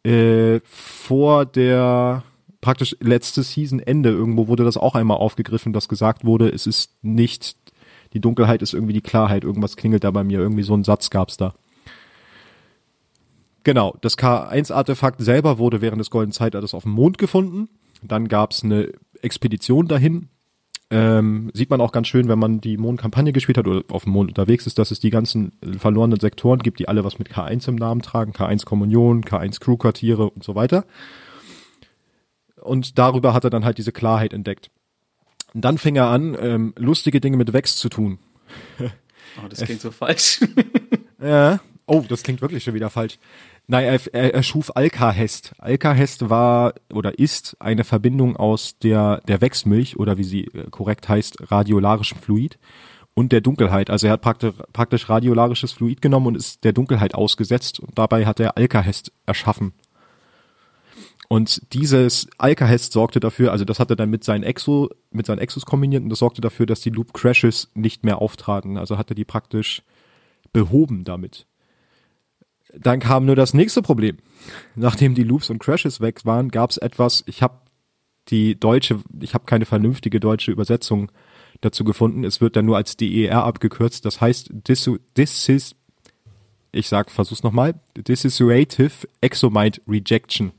äh, vor der praktisch letzte Season Ende irgendwo wurde das auch einmal aufgegriffen, dass gesagt wurde, es ist nicht die Dunkelheit ist irgendwie die Klarheit, irgendwas klingelt da bei mir, irgendwie so ein Satz gab's da. Genau, das K1-Artefakt selber wurde während des Golden Zeitalters auf dem Mond gefunden. Dann gab's eine Expedition dahin. Ähm, sieht man auch ganz schön, wenn man die Mondkampagne gespielt hat oder auf dem Mond unterwegs ist, dass es die ganzen verlorenen Sektoren gibt, die alle was mit K1 im Namen tragen. K1 Kommunion, K1 Crewquartiere und so weiter. Und darüber hat er dann halt diese Klarheit entdeckt. Und dann fing er an, ähm, lustige Dinge mit Vex zu tun. Oh, das klingt so falsch. ja. Oh, das klingt wirklich schon wieder falsch. Nein, er, er, schuf Alkahest. Alkahest war oder ist eine Verbindung aus der, der Wechsmilch oder wie sie äh, korrekt heißt, radiolarischem Fluid und der Dunkelheit. Also er hat praktisch, praktisch radiolarisches Fluid genommen und ist der Dunkelheit ausgesetzt und dabei hat er Alkahest erschaffen. Und dieses Alkahest sorgte dafür, also das hat er dann mit seinen Exo, mit seinen Exos kombiniert und das sorgte dafür, dass die Loop Crashes nicht mehr auftraten. Also hat er die praktisch behoben damit. Dann kam nur das nächste Problem. Nachdem die Loops und Crashes weg waren, gab es etwas, ich habe die deutsche, ich habe keine vernünftige deutsche Übersetzung dazu gefunden. Es wird dann nur als DER abgekürzt. Das heißt, this, this is, ich sag, versuch's nochmal, Dissociative Exomind Rejection.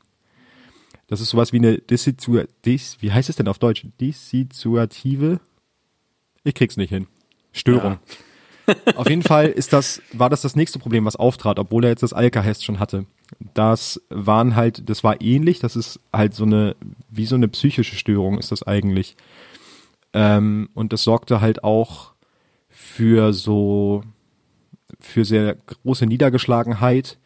Das ist sowas wie eine Dissizua, dis, wie heißt es denn auf Deutsch? Dissituative? Ich krieg's nicht hin. Störung. Ja. Auf jeden Fall ist das, war das das nächste Problem, was auftrat, obwohl er jetzt das Alkahest schon hatte. Das waren halt, das war ähnlich, das ist halt so eine, wie so eine psychische Störung ist das eigentlich. Ähm, und das sorgte halt auch für so, für sehr große Niedergeschlagenheit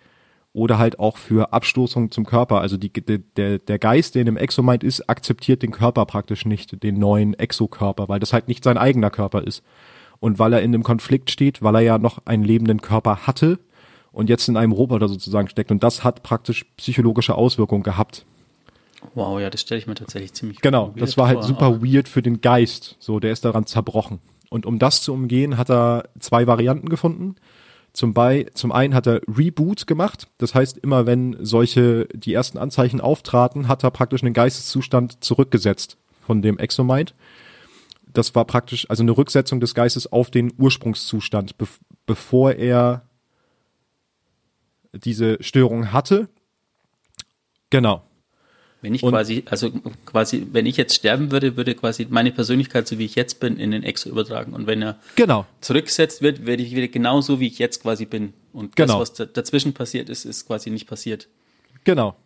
oder halt auch für Abstoßung zum Körper. Also die, der, der Geist, der in einem Exomind ist, akzeptiert den Körper praktisch nicht, den neuen Exokörper, weil das halt nicht sein eigener Körper ist. Und weil er in einem Konflikt steht, weil er ja noch einen lebenden Körper hatte und jetzt in einem Roboter sozusagen steckt. Und das hat praktisch psychologische Auswirkungen gehabt. Wow, ja, das stelle ich mir tatsächlich ziemlich Genau, das war halt super auch. weird für den Geist. So, der ist daran zerbrochen. Und um das zu umgehen, hat er zwei Varianten gefunden. Zum, bei, zum einen hat er Reboot gemacht. Das heißt, immer wenn solche, die ersten Anzeichen auftraten, hat er praktisch einen Geisteszustand zurückgesetzt von dem Exomind das war praktisch also eine Rücksetzung des Geistes auf den Ursprungszustand, be bevor er diese Störung hatte. Genau. Wenn ich und, quasi, also quasi, wenn ich jetzt sterben würde, würde quasi meine Persönlichkeit, so wie ich jetzt bin, in den Exo übertragen. Und wenn er genau. zurückgesetzt wird, werde ich wieder genauso, wie ich jetzt quasi bin. Und genau. das, was dazwischen passiert ist, ist quasi nicht passiert. Genau.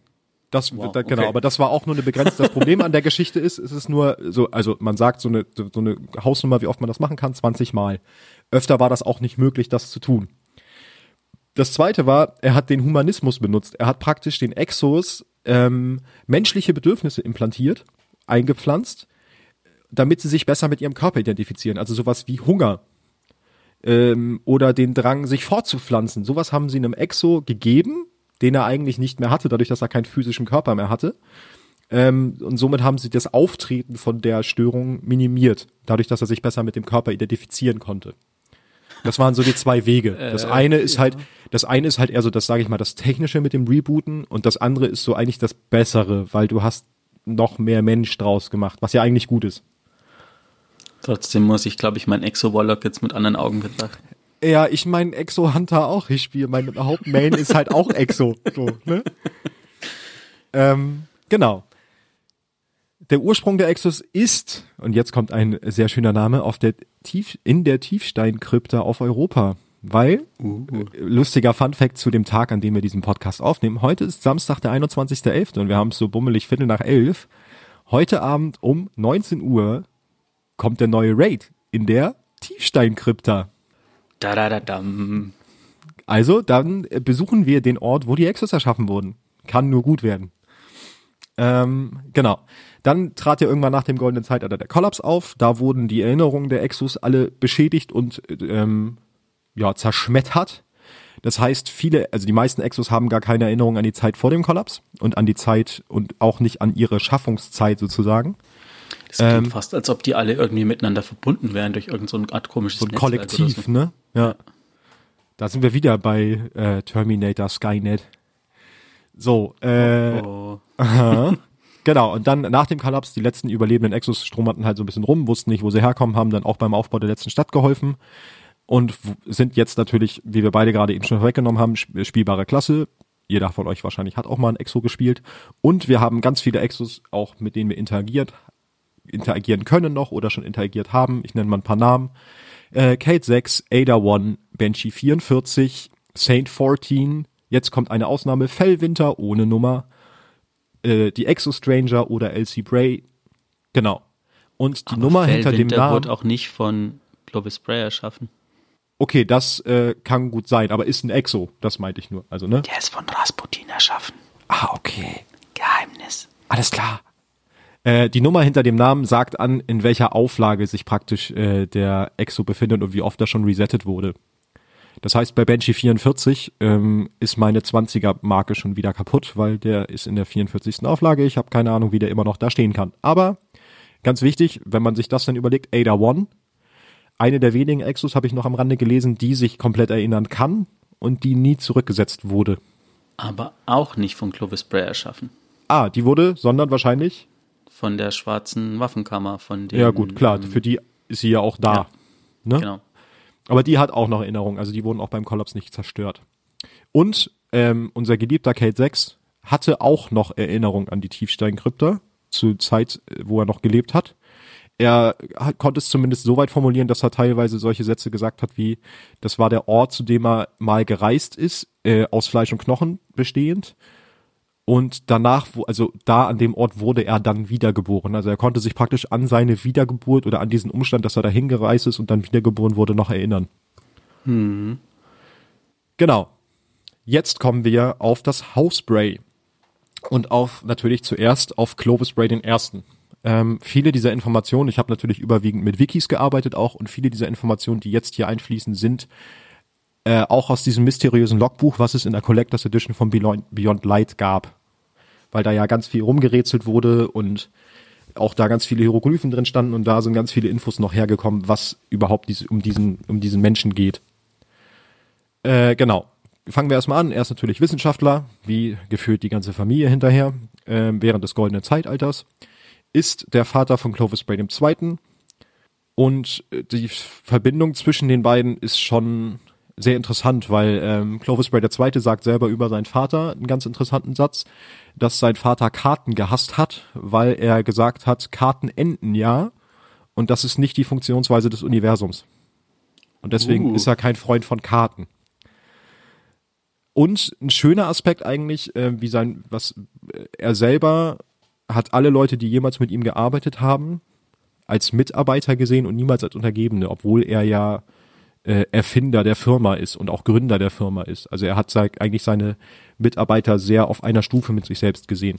Das, Wow, da, genau, okay. aber das war auch nur eine begrenzte. Das Problem an der Geschichte ist, es ist nur so, also man sagt so eine, so eine Hausnummer, wie oft man das machen kann, 20 Mal. Öfter war das auch nicht möglich, das zu tun. Das zweite war, er hat den Humanismus benutzt. Er hat praktisch den Exos ähm, menschliche Bedürfnisse implantiert, eingepflanzt, damit sie sich besser mit ihrem Körper identifizieren. Also sowas wie Hunger ähm, oder den Drang, sich fortzupflanzen. Sowas haben sie einem Exo gegeben, den er eigentlich nicht mehr hatte, dadurch, dass er keinen physischen Körper mehr hatte. Ähm, und somit haben sie das Auftreten von der Störung minimiert, dadurch, dass er sich besser mit dem Körper identifizieren konnte. Das waren so die zwei Wege. Das eine ist halt, das eine ist halt eher so, das sage ich mal, das Technische mit dem Rebooten und das andere ist so eigentlich das Bessere, weil du hast noch mehr Mensch draus gemacht, was ja eigentlich gut ist. Trotzdem muss ich, glaube ich, mein Exo-Warlock jetzt mit anderen Augen betrachten. Ja, ich mein Exo Hunter auch. Ich spiele, mein Hauptmain ist halt auch Exo. So, ne? ähm, genau. Der Ursprung der Exos ist, und jetzt kommt ein sehr schöner Name, auf der Tief, in der Tiefsteinkrypta auf Europa. Weil, äh, lustiger Funfact zu dem Tag, an dem wir diesen Podcast aufnehmen. Heute ist Samstag, der 21.11. und wir haben es so bummelig Viertel nach elf. Heute Abend um 19 Uhr kommt der neue Raid in der Tiefsteinkrypta. Da da da dam. Also, dann äh, besuchen wir den Ort, wo die Exos erschaffen wurden. Kann nur gut werden. Ähm, genau. Dann trat ja irgendwann nach dem goldenen Zeitalter der Kollaps auf. Da wurden die Erinnerungen der Exos alle beschädigt und ähm, ja, zerschmettert. Das heißt, viele, also die meisten Exos haben gar keine Erinnerung an die Zeit vor dem Kollaps und an die Zeit und auch nicht an ihre Schaffungszeit sozusagen. Das klingt Ähm, fast, als ob die alle irgendwie miteinander verbunden wären durch irgendeine so eine Art komisches So ein Netzwerk Kollektiv, so. ne? Ja. Da sind wir wieder bei äh, Terminator Skynet. So, äh, Oh. Aha. Genau, und dann nach dem Kollaps, die letzten überlebenden Exos strommerten halt so ein bisschen rum, wussten nicht, wo sie herkommen, haben dann auch beim Aufbau der letzten Stadt geholfen und sind jetzt natürlich, wie wir beide gerade eben schon vorweggenommen haben, sp- spielbare Klasse. Jeder von euch wahrscheinlich hat auch mal ein Exo gespielt. Und wir haben ganz viele Exos, auch mit denen wir interagiert, interagieren können noch oder schon interagiert haben. Ich nenne mal ein paar Namen. Äh, Kate 6, Ada 1, Banshee 44, Saint 14, jetzt kommt eine Ausnahme, Fellwinter ohne Nummer, äh, die Exo Stranger oder LC Bray. Genau. Und die Aber Nummer hinter dem Fellwinter Namen. wurde auch nicht von Clovis Bray erschaffen. Okay, das äh, kann gut sein, aber ist ein Exo, das meinte ich nur. Also, ne? Der ist von Rasputin erschaffen. Ah, okay. Geheimnis. Alles klar. Äh, die Nummer hinter dem Namen sagt an, in welcher Auflage sich praktisch äh, der Exo befindet und wie oft er schon resettet wurde. Das heißt, bei Banshee 44 ähm, ist meine 20er Marke schon wieder kaputt, weil der ist in der 44. Auflage. Ich habe keine Ahnung, wie der immer noch da stehen kann. Aber ganz wichtig, wenn man sich das dann überlegt, Ada One, eine der wenigen Exos habe ich noch am Rande gelesen, die sich komplett erinnern kann und die nie zurückgesetzt wurde. Aber auch nicht von Clovis Bray erschaffen. Ah, die wurde, sondern wahrscheinlich Von der schwarzen Waffenkammer, von dem. Ja, gut, klar, für die ist sie ja auch da. Ja. Ne? Genau. Aber die hat auch noch Erinnerungen, also die wurden auch beim Kollaps nicht zerstört. Und ähm, unser geliebter Kate 6 hatte auch noch Erinnerung an die Tiefsteinkrypta zur Zeit, äh, wo er noch gelebt hat. Er hat, konnte es zumindest so weit formulieren, dass er teilweise solche Sätze gesagt hat wie, das war der Ort, zu dem er mal gereist ist, äh, aus Fleisch und Knochen bestehend. Und danach, also da an dem Ort wurde er dann wiedergeboren. Also er konnte sich praktisch an seine Wiedergeburt oder an diesen Umstand, dass er dahin gereist ist und dann wiedergeboren wurde, noch erinnern. Genau. Jetzt kommen wir auf das Hausspray. Und auf natürlich zuerst auf Clovis Spray den ersten. Ähm, viele dieser Informationen, ich habe natürlich überwiegend mit Wikis gearbeitet auch und viele dieser Informationen, die jetzt hier einfließen, sind äh, auch aus diesem mysteriösen Logbuch, was es in der Collectors Edition von Beyond, Light gab. Weil da ja ganz viel rumgerätselt wurde und auch da ganz viele Hieroglyphen drin standen und da sind ganz viele Infos noch hergekommen, was überhaupt diese, um diesen, um diesen Menschen geht. Äh, genau. Fangen wir erstmal an. Er ist natürlich Wissenschaftler, wie gefühlt die ganze Familie hinterher, äh, während des goldenen Zeitalters. Ist der Vater von Clovis Bray II. Und äh, die Verbindung zwischen den beiden ist schon sehr interessant, weil ähm, Clovis Bray II. sagt selber über seinen Vater einen ganz interessanten Satz, dass sein Vater Karten gehasst hat, weil er gesagt hat, Karten enden ja und das ist nicht die Funktionsweise des Universums. Und deswegen Uh. ist er kein Freund von Karten. Und ein schöner Aspekt eigentlich, äh, wie sein, was äh, er selber hat alle Leute, die jemals mit ihm gearbeitet haben, als Mitarbeiter gesehen und niemals als Untergebene, obwohl er ja äh, Erfinder der Firma ist und auch Gründer der Firma ist. Also er hat sei, eigentlich seine Mitarbeiter sehr auf einer Stufe mit sich selbst gesehen.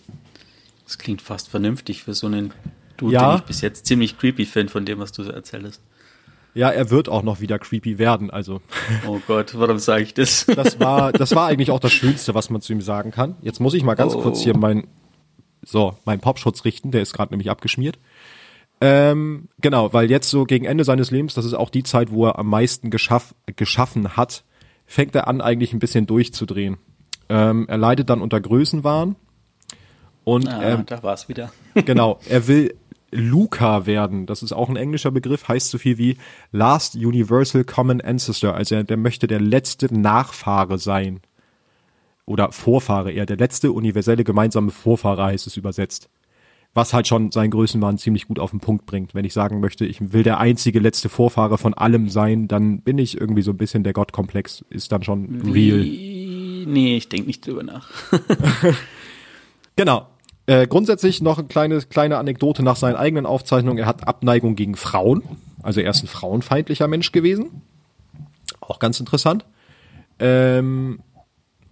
Das klingt fast vernünftig für so einen Dude, Ja. den ich bis jetzt ziemlich creepy finde von dem, was du so erzählst. Ja, er wird auch noch wieder creepy werden. Also Oh Gott, warum sage ich das? das war, das war eigentlich auch das Schönste, was man zu ihm sagen kann. Jetzt muss ich mal ganz Oh. kurz hier mein, so, meinen Popschutz richten. Der ist gerade nämlich abgeschmiert. Ähm, genau, weil jetzt so gegen Ende seines Lebens, das ist auch die Zeit, wo er am meisten geschaff, geschaffen hat, fängt er an, eigentlich ein bisschen durchzudrehen. Ähm, er leidet dann unter Größenwahn. Und Ah, ähm, da war es wieder. genau, er will Luca werden. Das ist auch ein englischer Begriff, heißt so viel wie Last Universal Common Ancestor. Also er, der möchte der letzte Nachfahre sein. Oder Vorfahre eher. Der letzte universelle gemeinsame Vorfahre heißt es übersetzt. Was halt schon seinen Größenwahn ziemlich gut auf den Punkt bringt. Wenn ich sagen möchte, ich will der einzige letzte Vorfahre von allem sein, dann bin ich irgendwie so ein bisschen der Gottkomplex. Ist dann schon real. Nee, ich denke nicht drüber nach. Genau. Äh, grundsätzlich noch eine kleine, kleine Anekdote nach seinen eigenen Aufzeichnungen. Er hat Abneigung gegen Frauen. Also er ist ein frauenfeindlicher Mensch gewesen. Auch ganz interessant. Ähm,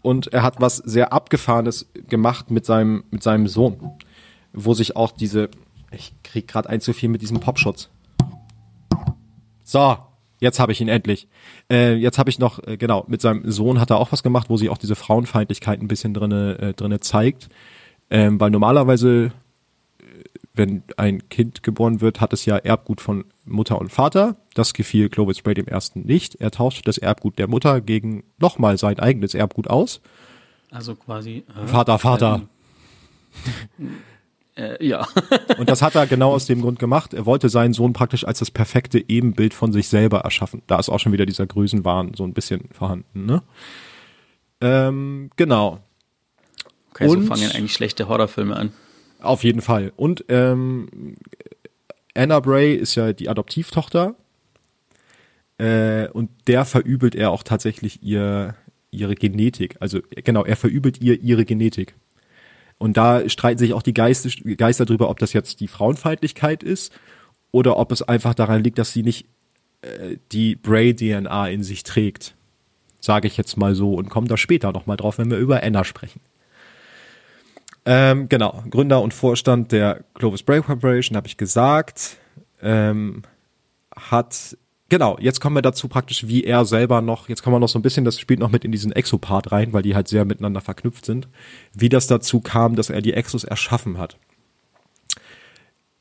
und er hat was sehr Abgefahrenes gemacht mit seinem, mit seinem Sohn. Wo sich auch diese, ich krieg gerade ein zu viel mit diesem Popschutz. So, jetzt habe ich ihn endlich. Äh, jetzt habe ich noch, äh, genau, mit seinem Sohn hat er auch was gemacht, wo sich auch diese Frauenfeindlichkeit ein bisschen drinne, äh, drinne zeigt. Ähm, weil normalerweise, äh, wenn ein Kind geboren wird, hat es ja Erbgut von Mutter und Vater. Das gefiel Clovis Bray dem ersten nicht. Er tauschte das Erbgut der Mutter gegen nochmal sein eigenes Erbgut aus. Also quasi. Äh, Vater, Vater. Äh, ja. Und das hat er genau aus dem Grund gemacht. Er wollte seinen Sohn praktisch als das perfekte Ebenbild von sich selber erschaffen. Da ist auch schon wieder dieser Größenwahn so ein bisschen vorhanden, ne? Ähm, genau. Okay, so Und- fangen eigentlich schlechte Horrorfilme an. Auf jeden Fall. Und ähm, Anna Bray ist ja die Adoptivtochter. Äh, und der verübelt er auch tatsächlich ihr ihre Genetik. Also genau, er verübelt ihr ihre Genetik. Und da streiten sich auch die Geister, Geister drüber, ob das jetzt die Frauenfeindlichkeit ist oder ob es einfach daran liegt, dass sie nicht äh, die Bray-DNA in sich trägt. Sage ich jetzt mal so und komme da später nochmal drauf, wenn wir über Anna sprechen. Ähm, genau, Gründer und Vorstand der Clovis Bray Corporation, habe ich gesagt, ähm, hat, genau, jetzt kommen wir dazu praktisch, wie er selber noch, jetzt kommen wir noch so ein bisschen, das spielt noch mit in diesen Exopart rein, weil die halt sehr miteinander verknüpft sind, wie das dazu kam, dass er die Exos erschaffen hat.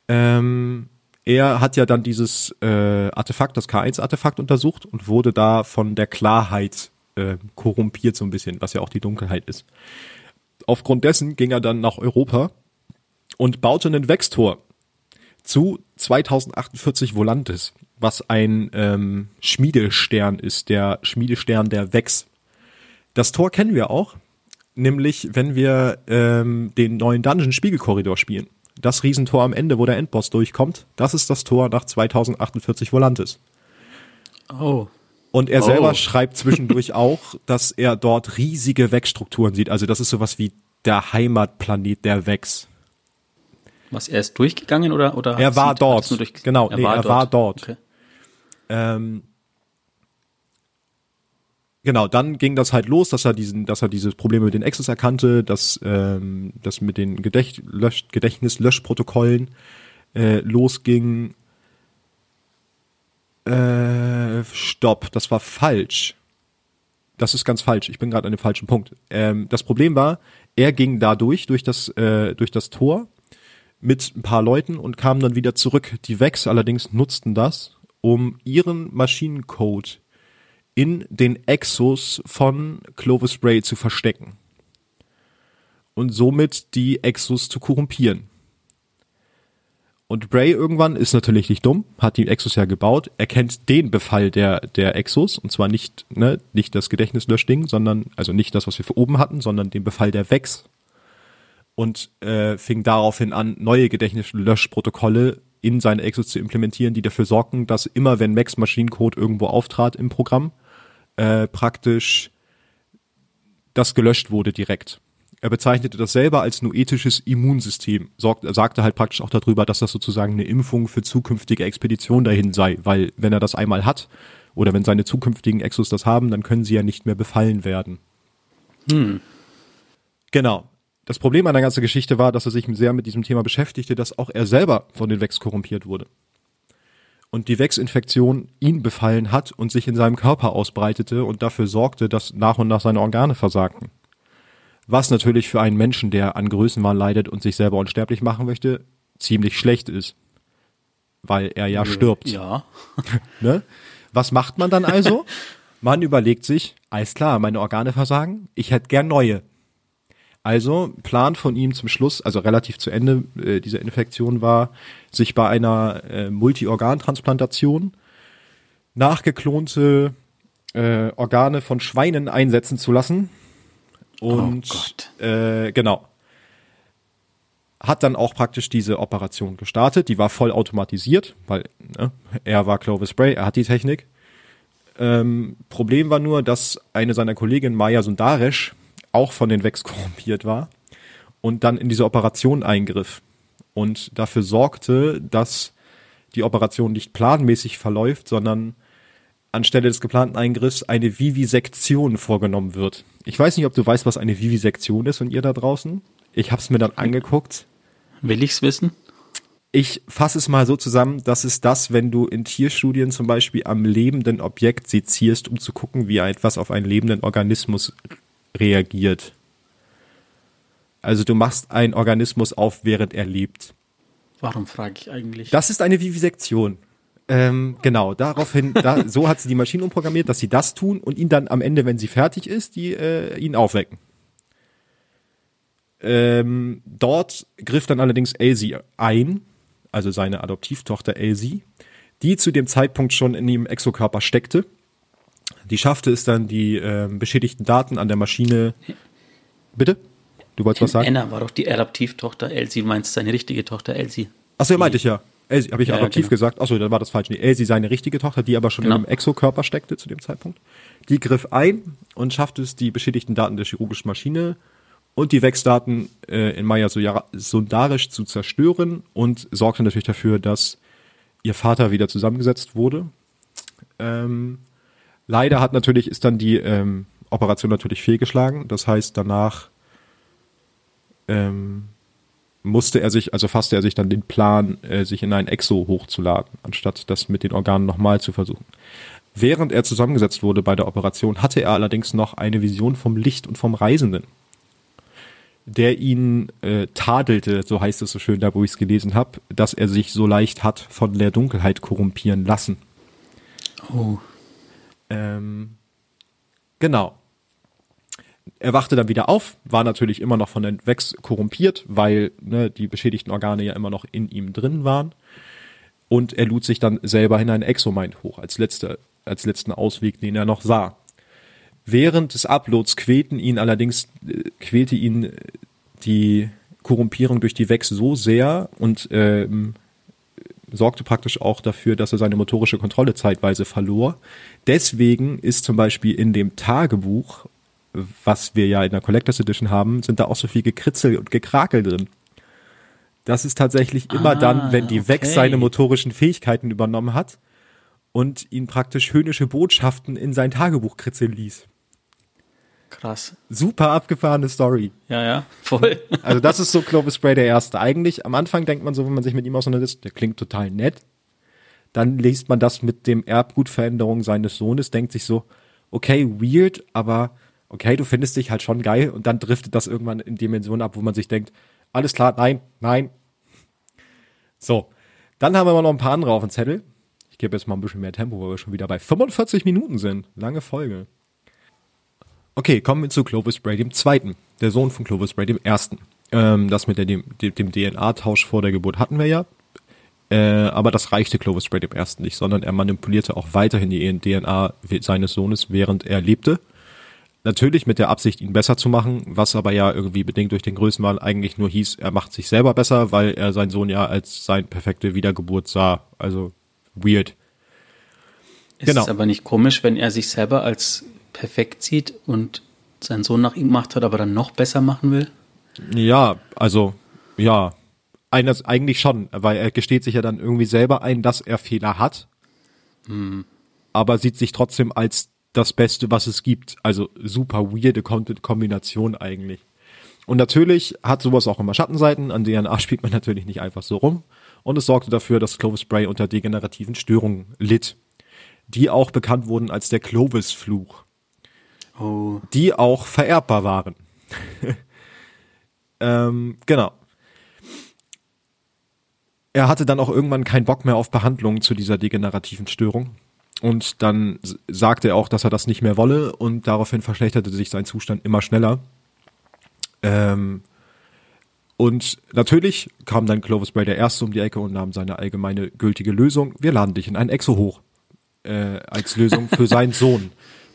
Ähm, er hat ja dann dieses äh, Artefakt, das K1-Artefakt untersucht und wurde da von der Klarheit äh, korrumpiert so ein bisschen, was ja auch die Dunkelheit ist. Aufgrund dessen ging er dann nach Europa und baute einen Vextor zu 2048 Volantis, was ein ähm, Schmiedestern ist, der Schmiedestern der Vex. Das Tor kennen wir auch, nämlich wenn wir ähm, den neuen Dungeon Spiegelkorridor spielen. Das Riesentor am Ende, wo der Endboss durchkommt, das ist das Tor nach 2048 Volantis. Oh. Und er Oh. selber schreibt zwischendurch auch, dass er dort riesige Vex-Strukturen sieht. Also das ist sowas wie der Heimatplanet der Vex. Was, er ist durchgegangen oder? oder Er war sieht- dort. durch, Genau, nee, er war dort. Okay. Ähm, genau, dann ging das halt los, dass er diesen, dass er dieses Problem mit den Exes erkannte, dass ähm, das mit den Gedächt Lösch Gedächtnislöschprotokollen äh, losging. Äh, stopp, das war falsch. Das ist ganz falsch. Ich bin gerade an dem falschen Punkt. Ähm, das Problem war, er ging da durch, durch das, äh, durch das Tor mit ein paar Leuten und kam dann wieder zurück. Die Vex allerdings nutzten das, um ihren Maschinencode in den Exos von Clovis Bray zu verstecken. Und somit die Exos zu korrumpieren. Und Bray irgendwann ist natürlich nicht dumm, hat die Exos ja gebaut, erkennt den Befall der, der Exos, und zwar nicht, ne, nicht das Gedächtnislöschding, sondern, also nicht das, was wir für oben hatten, sondern den Befall der Vex. Und äh, fing daraufhin an, neue Gedächtnislöschprotokolle in seine Exos zu implementieren, die dafür sorgten, dass immer, wenn Max Maschinencode irgendwo auftrat im Programm, äh, praktisch das gelöscht wurde direkt. Er bezeichnete das selber als noetisches Immunsystem, sorgt, sagte halt praktisch auch darüber, dass das sozusagen eine Impfung für zukünftige Expeditionen dahin sei, weil wenn er das einmal hat oder wenn seine zukünftigen Exos das haben, dann können sie ja nicht mehr befallen werden. Hm. Genau. Das Problem an der ganzen Geschichte war, dass er sich sehr mit diesem Thema beschäftigte, dass auch er selber von den Vex korrumpiert wurde. Und die Vex-Infektion ihn befallen hat und sich in seinem Körper ausbreitete und dafür sorgte, dass nach und nach seine Organe versagten. Was natürlich für einen Menschen, der an Größenwahn leidet und sich selber unsterblich machen möchte, ziemlich schlecht ist. Weil er ja stirbt. Ja. ne? Was macht man dann also? Man überlegt sich, alles klar, meine Organe versagen, ich hätte gern neue. Also Plan von ihm zum Schluss, also relativ zu Ende äh, dieser Infektion war, sich bei einer äh, Multi-Organtransplantation nachgeklonte äh, Organe von Schweinen einsetzen zu lassen. Und oh äh, genau. Hat dann auch praktisch diese Operation gestartet. Die war voll automatisiert, weil ne, er war Clovis Bray, er hat die Technik. Ähm, Problem war nur, dass eine seiner Kolleginnen, Maya Sundaresh, auch von den Vex korrumpiert war und dann in diese Operation eingriff und dafür sorgte, dass die Operation nicht planmäßig verläuft, sondern anstelle des geplanten Eingriffs eine Vivisektion vorgenommen wird. Ich weiß nicht, ob du weißt, was eine Vivisektion ist und ihr da draußen. Ich habe es mir dann angeguckt. Will ich's wissen? Ich fasse es mal so zusammen, das ist das, wenn du in Tierstudien zum Beispiel am lebenden Objekt sezierst, um zu gucken, wie etwas auf einen lebenden Organismus reagiert. Also du machst einen Organismus auf, während er lebt. Warum frage ich eigentlich? Das ist eine Vivisektion. Ähm, genau, daraufhin, da, so hat sie die Maschine umprogrammiert, dass sie das tun und ihn dann am Ende, wenn sie fertig ist, die äh, ihn aufwecken. Ähm, dort griff dann allerdings Elsie ein, also seine Adoptivtochter Elsie, die zu dem Zeitpunkt schon in ihrem Exokörper steckte die schaffte es dann, die äh, beschädigten Daten an der Maschine. Bitte? Du wolltest was sagen? Anna war doch die Adoptivtochter Elsie. Du meinst seine richtige Tochter Elsie. Achso, meinte ich ja. Elsie, habe ich ja, adoptiv genau. gesagt? Achso, dann war das falsch. Nee, Elsie, seine richtige Tochter, die aber schon genau. in einem Exokörper steckte zu dem Zeitpunkt. Die griff ein und schaffte es, die beschädigten Daten der chirurgischen Maschine und die Wechsdaten äh, in Maya Sundarisch zu zerstören und sorgte natürlich dafür, dass ihr Vater wieder zusammengesetzt wurde. Ähm, Leider hat natürlich, ist dann die ähm, Operation natürlich fehlgeschlagen. Das heißt, danach ähm, musste er sich, also fasste er sich dann den Plan, äh, sich in ein Exo hochzuladen, anstatt das mit den Organen nochmal zu versuchen. Während er zusammengesetzt wurde bei der Operation, hatte er allerdings noch eine Vision vom Licht und vom Reisenden, der ihn äh, tadelte, so heißt es so schön da, wo ich es gelesen habe, dass er sich so leicht hat von der Dunkelheit korrumpieren lassen. Oh. Ähm, genau. Er wachte dann wieder auf, war natürlich immer noch von den Vex korrumpiert, weil ne, die beschädigten Organe ja immer noch in ihm drin waren. Und er lud sich dann selber in einen Exomind hoch, als, letzte, als letzten Ausweg, den er noch sah. Während des Uploads quälten ihn allerdings, äh, quälte ihn die Korrumpierung durch die Vex so sehr und ähm, sorgte praktisch auch dafür, dass er seine motorische Kontrolle zeitweise verlor. Deswegen ist zum Beispiel in dem Tagebuch, was wir ja in der Collectors Edition haben, sind da auch so viel Gekritzel und Gekrakel drin. Das ist tatsächlich immer ah, dann, wenn die okay. Vex seine motorischen Fähigkeiten übernommen hat und ihn praktisch höhnische Botschaften in sein Tagebuch kritzeln ließ. Krass. Super abgefahrene Story. Ja, ja, voll. Also das ist so Clovis Spray der erste. Eigentlich am Anfang denkt man so, wenn man sich mit ihm auseinandersetzt, der klingt total nett. Dann liest man das mit dem Erbgutveränderung seines Sohnes, denkt sich so, okay, weird, aber okay, du findest dich halt schon geil und dann driftet das irgendwann in Dimensionen ab, wo man sich denkt, alles klar, nein, nein. So, dann haben wir mal noch ein paar andere auf dem Zettel. Ich gebe jetzt mal ein bisschen mehr Tempo, weil wir schon wieder bei 45 Minuten sind. Lange Folge. Okay, kommen wir zu Clovis Bray dem Zweiten, der Sohn von Clovis Bray dem Ersten. Ähm, das mit der, dem, dem DNA-Tausch vor der Geburt hatten wir ja. Äh, aber das reichte Clovis Bray dem Ersten nicht, sondern er manipulierte auch weiterhin die DNA seines Sohnes, während er lebte. Natürlich mit der Absicht, ihn besser zu machen, was aber ja irgendwie bedingt durch den Größenwahn eigentlich nur hieß, er macht sich selber besser, weil er seinen Sohn ja als sein perfekte Wiedergeburt sah. Also weird. Ist genau. es aber nicht komisch, wenn er sich selber als perfekt sieht und seinen Sohn nach ihm gemacht hat, aber dann noch besser machen will? Ja, also, ja. Eines, eigentlich schon, weil er gesteht sich ja dann irgendwie selber ein, dass er Fehler hat. Hm. Aber sieht sich trotzdem als das Beste, was es gibt. Also super weirde Kombination eigentlich. Und natürlich hat sowas auch immer Schattenseiten, an DNA spielt man natürlich nicht einfach so rum. Und es sorgte dafür, dass Clovis Bray unter degenerativen Störungen litt, die auch bekannt wurden als der Clovis-Fluch. Oh. Die auch vererbbar waren. ähm, genau. Er hatte dann auch irgendwann keinen Bock mehr auf Behandlungen zu dieser degenerativen Störung. Und dann sagte er auch, dass er das nicht mehr wolle und daraufhin verschlechterte sich sein Zustand immer schneller. Ähm, und natürlich kam dann Clovis Bray der Erste um die Ecke und nahm seine allgemeine gültige Lösung. Wir laden dich in ein Exo hoch. Äh, als Lösung für seinen Sohn.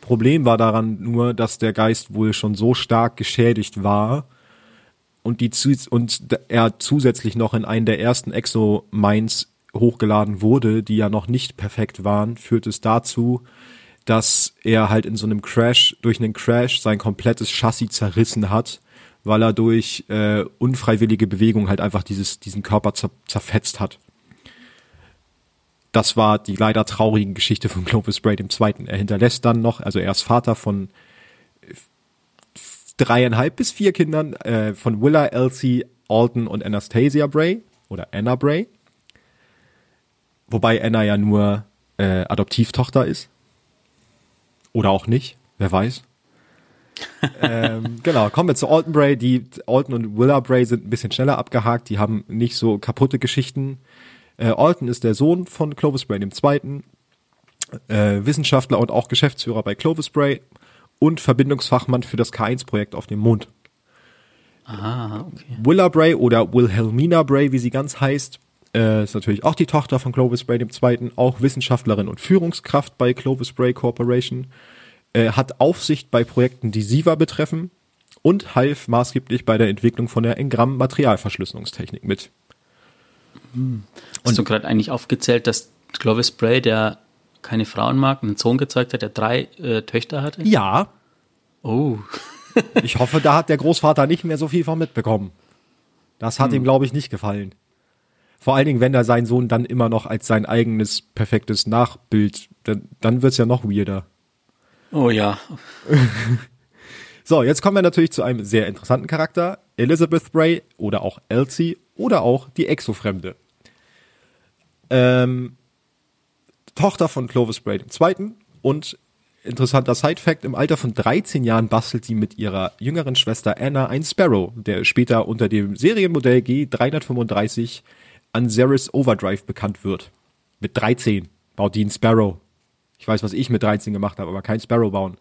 Problem war daran nur, dass der Geist wohl schon so stark geschädigt war und die und er zusätzlich noch in einen der ersten Exo-Mines hochgeladen wurde, die ja noch nicht perfekt waren, führt es dazu, dass er halt in so einem Crash, durch einen Crash sein komplettes Chassis zerrissen hat weil er durch äh, unfreiwillige Bewegung halt einfach dieses, diesen Körper zer zerfetzt hat. Das war die leider traurige Geschichte von Clovis Bray dem Zweiten. Er hinterlässt dann noch, also er ist Vater von dreieinhalb bis vier Kindern, äh, von Willa, Elsie, Alton und Anastasia Bray oder Anna Bray. Wobei Anna ja nur äh, Adoptivtochter ist. Oder auch nicht, wer weiß ähm, genau, kommen wir zu Alton Bray. Die Alton und Willa Bray sind ein bisschen schneller abgehakt. Die haben nicht so kaputte Geschichten. Äh, Alton ist der Sohn von Clovis Bray Zweiten, äh, Wissenschaftler und auch Geschäftsführer bei Clovis Bray und Verbindungsfachmann für das K1-Projekt auf dem Mond. Ah, okay. Willa Bray oder Wilhelmina Bray, wie sie ganz heißt, äh, ist natürlich auch die Tochter von Clovis Bray Zweiten, auch Wissenschaftlerin und Führungskraft bei Clovis Bray Corporation äh, hat Aufsicht bei Projekten, die SIVA betreffen und half maßgeblich bei der Entwicklung von der Engramm-Materialverschlüsselungstechnik mit. Hm. Hast und du gerade eigentlich aufgezählt, dass Clovis Bray, der keine Frauen mag, einen Sohn gezeigt hat, der drei äh, Töchter hatte? Ja. Oh. ich hoffe, da hat der Großvater nicht mehr so viel von mitbekommen. Das hat hm. ihm, glaube ich, nicht gefallen. Vor allen Dingen, wenn er seinen Sohn dann immer noch als sein eigenes perfektes Nachbild, dann, dann wird's ja noch weirder. Oh ja. so, jetzt kommen wir natürlich zu einem sehr interessanten Charakter. Elizabeth Bray oder auch Elsie oder auch die Exofremde. Ähm, Tochter von Clovis Bray II. und interessanter Side-Fact, im Alter von 13 Jahren bastelt sie mit ihrer jüngeren Schwester Anna ein Sparrow, der später unter dem Serienmodell G335 an Zeris Overdrive bekannt wird. Mit 13 baut die ein Sparrow. Ich weiß, was ich mit 13 gemacht habe, aber kein Sparrow bauen.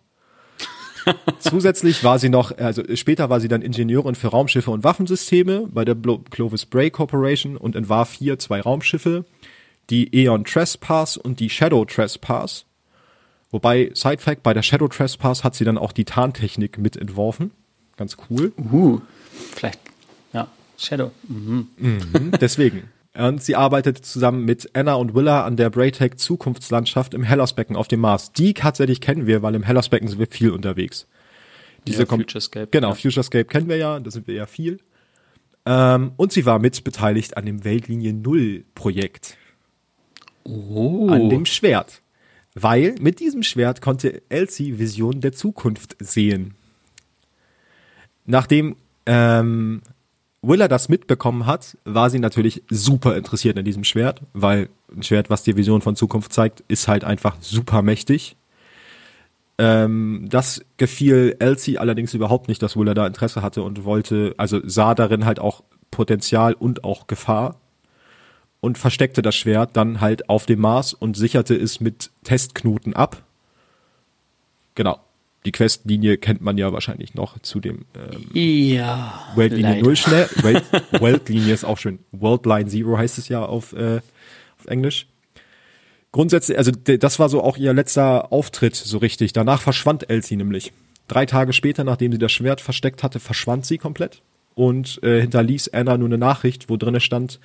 Zusätzlich war sie noch, also später war sie dann Ingenieurin für Raumschiffe und Waffensysteme bei der Clovis Bray Corporation und entwarf hier zwei Raumschiffe, die Eon Trespass und die Shadow Trespass. Wobei, Side Fact, bei der Shadow Trespass hat sie dann auch die Tarntechnik mitentworfen. Ganz cool. Uh, vielleicht, ja, Shadow. Mhm. Mhm, deswegen. Und sie arbeitet zusammen mit Anna und Willa an der Braytech Zukunftslandschaft im Hellersbecken auf dem Mars. Die tatsächlich kennen wir, weil im Hellersbecken sind wir viel unterwegs. Diese ja, Futurescape. Genau, ja. Futurescape kennen wir ja, da sind wir ja viel. Ähm, und sie war mit beteiligt an dem Weltlinie Null Projekt. Oh. An dem Schwert. Weil mit diesem Schwert konnte Elsie Visionen der Zukunft sehen. Nachdem ähm, Willa das mitbekommen hat, war sie natürlich super interessiert an diesem Schwert, weil ein Schwert, was dir Vision von Zukunft zeigt, ist halt einfach super mächtig. Ähm, das gefiel Elsie allerdings überhaupt nicht, dass Willa da Interesse hatte und wollte, also sah darin halt auch Potenzial und auch Gefahr und versteckte das Schwert dann halt auf dem Mars und sicherte es mit Testknoten ab. Genau die Questlinie kennt man ja wahrscheinlich noch zu dem ähm, ja, Weltlinie Null schnell. Welt, Weltlinie ist auch schön. Worldline Zero heißt es ja auf, äh, auf Englisch. Grundsätzlich, also das war so auch ihr letzter Auftritt so richtig. Danach verschwand Elsie nämlich. Drei Tage später, nachdem sie das Schwert versteckt hatte, verschwand sie komplett und äh, hinterließ Anna nur eine Nachricht, wo drinne stand,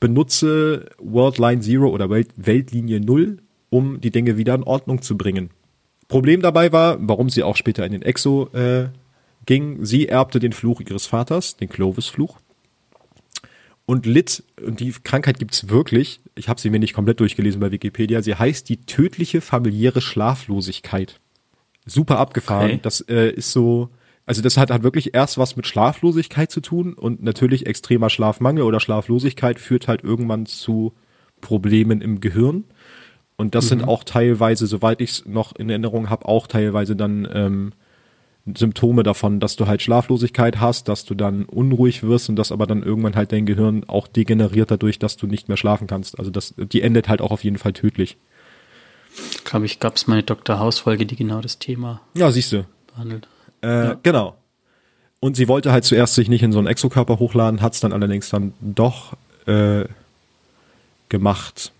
benutze Worldline Zero oder Welt, Weltlinie Null, um die Dinge wieder in Ordnung zu bringen. Problem dabei war, warum sie auch später in den Exo äh, ging, sie erbte den Fluch ihres Vaters, den Clovis-Fluch. Und litt, und die Krankheit gibt's wirklich, ich habe sie mir nicht komplett durchgelesen bei Wikipedia, sie heißt die tödliche familiäre Schlaflosigkeit. Super abgefahren. Okay. Das äh, ist so, also das hat, hat wirklich erst was mit Schlaflosigkeit zu tun und natürlich extremer Schlafmangel oder Schlaflosigkeit führt halt irgendwann zu Problemen im Gehirn. Und das sind auch teilweise, soweit ich es noch in Erinnerung habe, auch teilweise dann ähm, Symptome davon, dass du halt Schlaflosigkeit hast, dass du dann unruhig wirst und dass aber dann irgendwann halt dein Gehirn auch degeneriert dadurch, dass du nicht mehr schlafen kannst. Also das, die endet halt auch auf jeden Fall tödlich. Glaube ich, gab es meine Dr. House-Folge, die genau das Thema Ja, siehst du. behandelt. Äh, Genau. Und sie wollte halt zuerst sich nicht in so einen Exokörper hochladen, hat es dann allerdings dann doch äh, gemacht,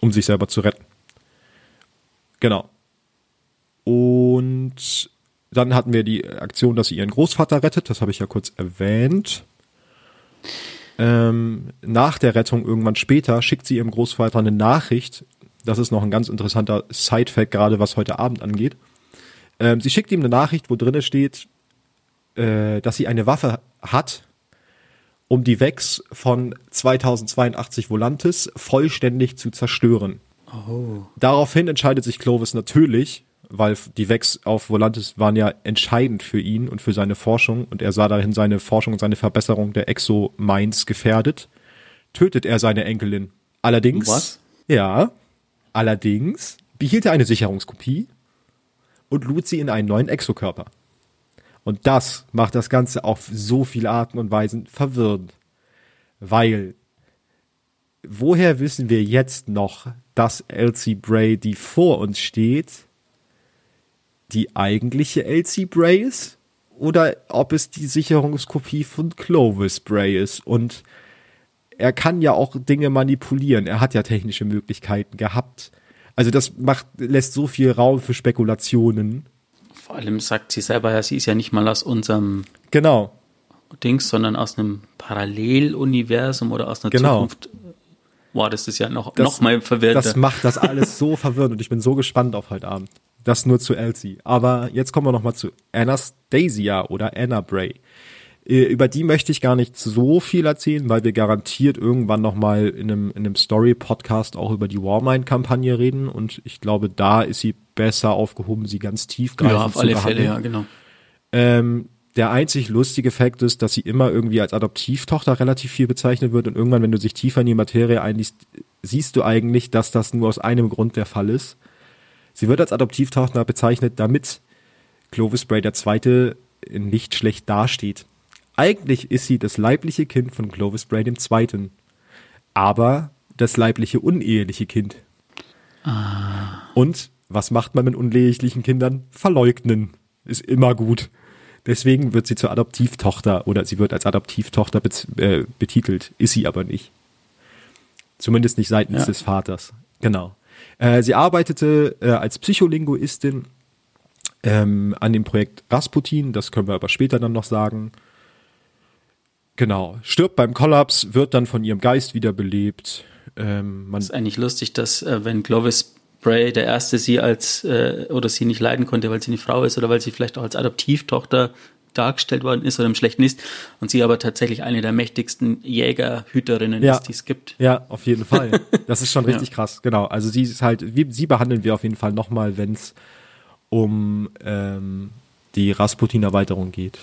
um sich selber zu retten. Genau. Und dann hatten wir die Aktion, dass sie ihren Großvater rettet, das habe ich ja kurz erwähnt. Ähm, nach der Rettung irgendwann später schickt sie ihrem Großvater eine Nachricht. Das ist noch ein ganz interessanter Side-Fact, gerade was heute Abend angeht. Ähm, sie schickt ihm eine Nachricht, wo drinne steht, äh, dass sie eine Waffe hat, um die Vex von 2082 Volantis vollständig zu zerstören. Oh. Daraufhin entscheidet sich Clovis natürlich, weil die Vex auf Volantis waren ja entscheidend für ihn und für seine Forschung und er sah darin seine Forschung und seine Verbesserung der Exo-Minds gefährdet, tötet er seine Enkelin. Allerdings, Was? ja, allerdings behielt er eine Sicherungskopie und lud sie in einen neuen Exokörper. Und das macht das Ganze auf so viele Arten und Weisen verwirrend. Weil, woher wissen wir jetzt noch, dass Elsie Bray, die vor uns steht, die eigentliche Elsie Bray ist? Oder ob es die Sicherungskopie von Clovis Bray ist? Und er kann ja auch Dinge manipulieren. Er hat ja technische Möglichkeiten gehabt. Also das macht, lässt so viel Raum für Spekulationen. Vor allem sagt sie selber ja, sie ist ja nicht mal aus unserem Genau. Dings, sondern aus einem Paralleluniversum oder aus einer Genau. Zukunft. Boah, das ist ja noch, Das- noch mal verwirrender. Das macht das alles so verwirrend und ich bin so gespannt auf heute Abend. Das nur zu Elsie. Aber jetzt kommen wir noch mal zu Anastasia oder Anna Bray. Äh, Über die möchte ich gar nicht so viel erzählen, weil wir garantiert irgendwann noch mal in einem, in einem Story-Podcast auch über die Warmind-Kampagne reden und ich glaube, da ist sie besser aufgehoben, sie ganz tiefgreifend ja, auf zu alle behandeln. Fälle, ja, genau. Ähm, der einzig lustige Fakt ist, dass sie immer irgendwie als Adoptivtochter relativ viel bezeichnet wird und irgendwann, wenn du sich tiefer in die Materie einliest, siehst du eigentlich, dass das nur aus einem Grund der Fall ist. Sie wird als Adoptivtochter bezeichnet, damit Clovis Bray der Zweite nicht schlecht dasteht. Eigentlich ist sie das leibliche Kind von Clovis Bray dem Zweiten, aber das leibliche uneheliche Kind. Und was macht man mit unehelichen Kindern? Verleugnen. Ist immer gut. Deswegen wird sie zur Adoptivtochter oder sie wird als Adoptivtochter äh, betitelt, ist sie aber nicht. Zumindest nicht seitens Ja. des Vaters. Genau. Äh, sie arbeitete äh, als Psycholinguistin ähm, an dem Projekt Rasputin, das können wir aber später dann noch sagen. Genau. Stirbt beim Kollaps, wird dann von ihrem Geist wiederbelebt. Ähm, man, ist eigentlich lustig, dass äh, wenn Clovis Bray der erste sie als äh, oder sie nicht leiden konnte, weil sie eine Frau ist oder weil sie vielleicht auch als Adoptivtochter dargestellt worden ist oder im Schlechten ist und sie aber tatsächlich eine der mächtigsten Jägerhüterinnen Ja. ist, die es gibt. Ja, auf jeden Fall. Das ist schon richtig krass, genau. Also sie ist halt, wie, sie behandeln wir auf jeden Fall nochmal, wenn es um ähm, die Rasputin-Erweiterung geht.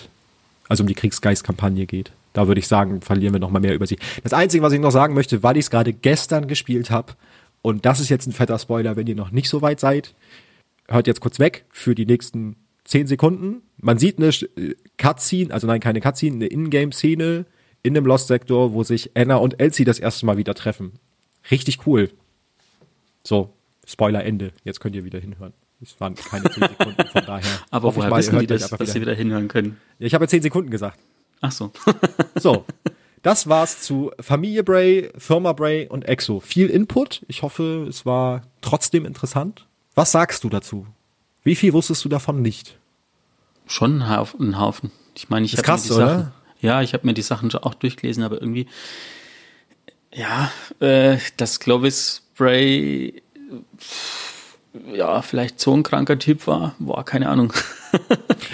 Also um die Kriegsgeist-Kampagne geht. Da würde ich sagen, verlieren wir nochmal mehr über sie. Das Einzige, was ich noch sagen möchte, weil ich es gerade gestern gespielt habe, und das ist jetzt ein fetter Spoiler, wenn ihr noch nicht so weit seid, hört jetzt kurz weg für die nächsten zehn Sekunden. Man sieht eine äh, Cutscene, also nein, keine Cutscene, eine Ingame-Szene in dem Lost-Sektor, wo sich Anna und Elsie das erste Mal wieder treffen. Richtig cool. So, Spoiler Ende. Jetzt könnt ihr wieder hinhören. Es waren keine zehn Sekunden, von daher. Aber woher wissen die das, dass sie wieder. hinhören können? Ich habe ja zehn Sekunden gesagt. Ach so. So, das war's zu Familie Bray, Firma Bray und Exo. Viel Input. Ich hoffe, es war trotzdem interessant. Was sagst du dazu? Wie viel wusstest du davon nicht? Schon ein Haufen. Ich meine, ich habe mir die oder? Sachen. Ja, ich habe mir die Sachen schon auch durchgelesen, aber irgendwie. Ja, äh, dass Clovis Bray ja, vielleicht so ein kranker Typ war. Boah, keine Ahnung.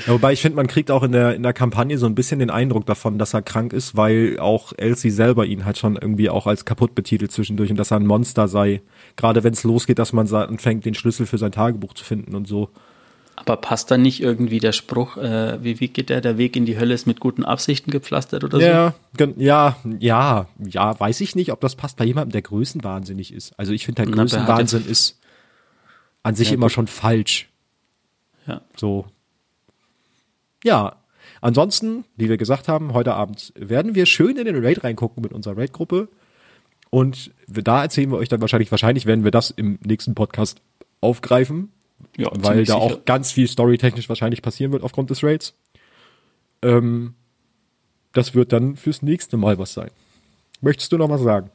ja, wobei ich finde, man kriegt auch in der, in der Kampagne so ein bisschen den Eindruck davon, dass er krank ist, weil auch Elsie selber ihn halt schon irgendwie auch als kaputt betitelt zwischendurch und dass er ein Monster sei. Gerade wenn es losgeht, dass man anfängt, den Schlüssel für sein Tagebuch zu finden und so. Aber passt da nicht irgendwie der Spruch, äh, wie, wie geht der, der Weg in die Hölle ist mit guten Absichten gepflastert oder ja, so? Ja, ja, ja, weiß ich nicht, ob das passt bei jemandem, der größenwahnsinnig ist. Also ich finde halt Größenwahnsinn ist an sich ja, immer gut. schon falsch. Ja. So. Ja. Ansonsten, wie wir gesagt haben, heute Abend werden wir schön in den Raid reingucken mit unserer Raid-Gruppe. Und da erzählen wir euch dann wahrscheinlich, wahrscheinlich werden wir das im nächsten Podcast aufgreifen. Ja, weil da sicher. auch ganz viel storytechnisch wahrscheinlich passieren wird aufgrund des Raids. Ähm, das wird dann fürs nächste Mal was sein. Möchtest du noch was sagen?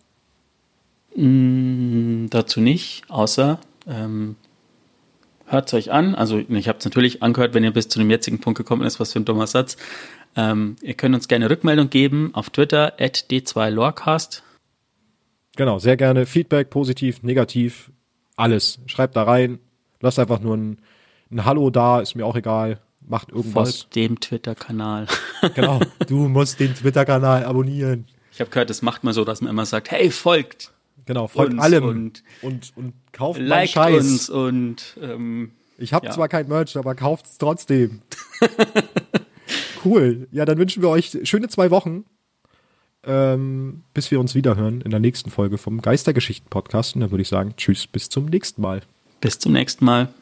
Mm, dazu nicht, außer ähm, hört es euch an. Also ich habe es natürlich angehört, wenn ihr bis zu dem jetzigen Punkt gekommen ist, was für ein dummer Satz. Ähm, ihr könnt uns gerne Rückmeldung geben auf Twitter at d2lorecast. Genau, sehr gerne. Feedback, positiv, negativ, alles. Schreibt da rein. Lasst einfach nur ein, ein Hallo da, ist mir auch egal. Macht irgendwas. Folgt dem Twitter-Kanal. genau, du musst den Twitter-Kanal abonnieren. Ich habe gehört, das macht man so, dass man immer sagt, hey, folgt Genau, folgt allem und, und, und kauft liked Scheiß. uns und ähm, ich habe ja. zwar kein Merch, aber kauft es trotzdem. cool. Ja, dann wünschen wir euch schöne zwei Wochen, ähm, bis wir uns wiederhören in der nächsten Folge vom Geistergeschichten Podcast. Und dann würde ich sagen, tschüss, bis zum nächsten Mal. Bis zum nächsten Mal.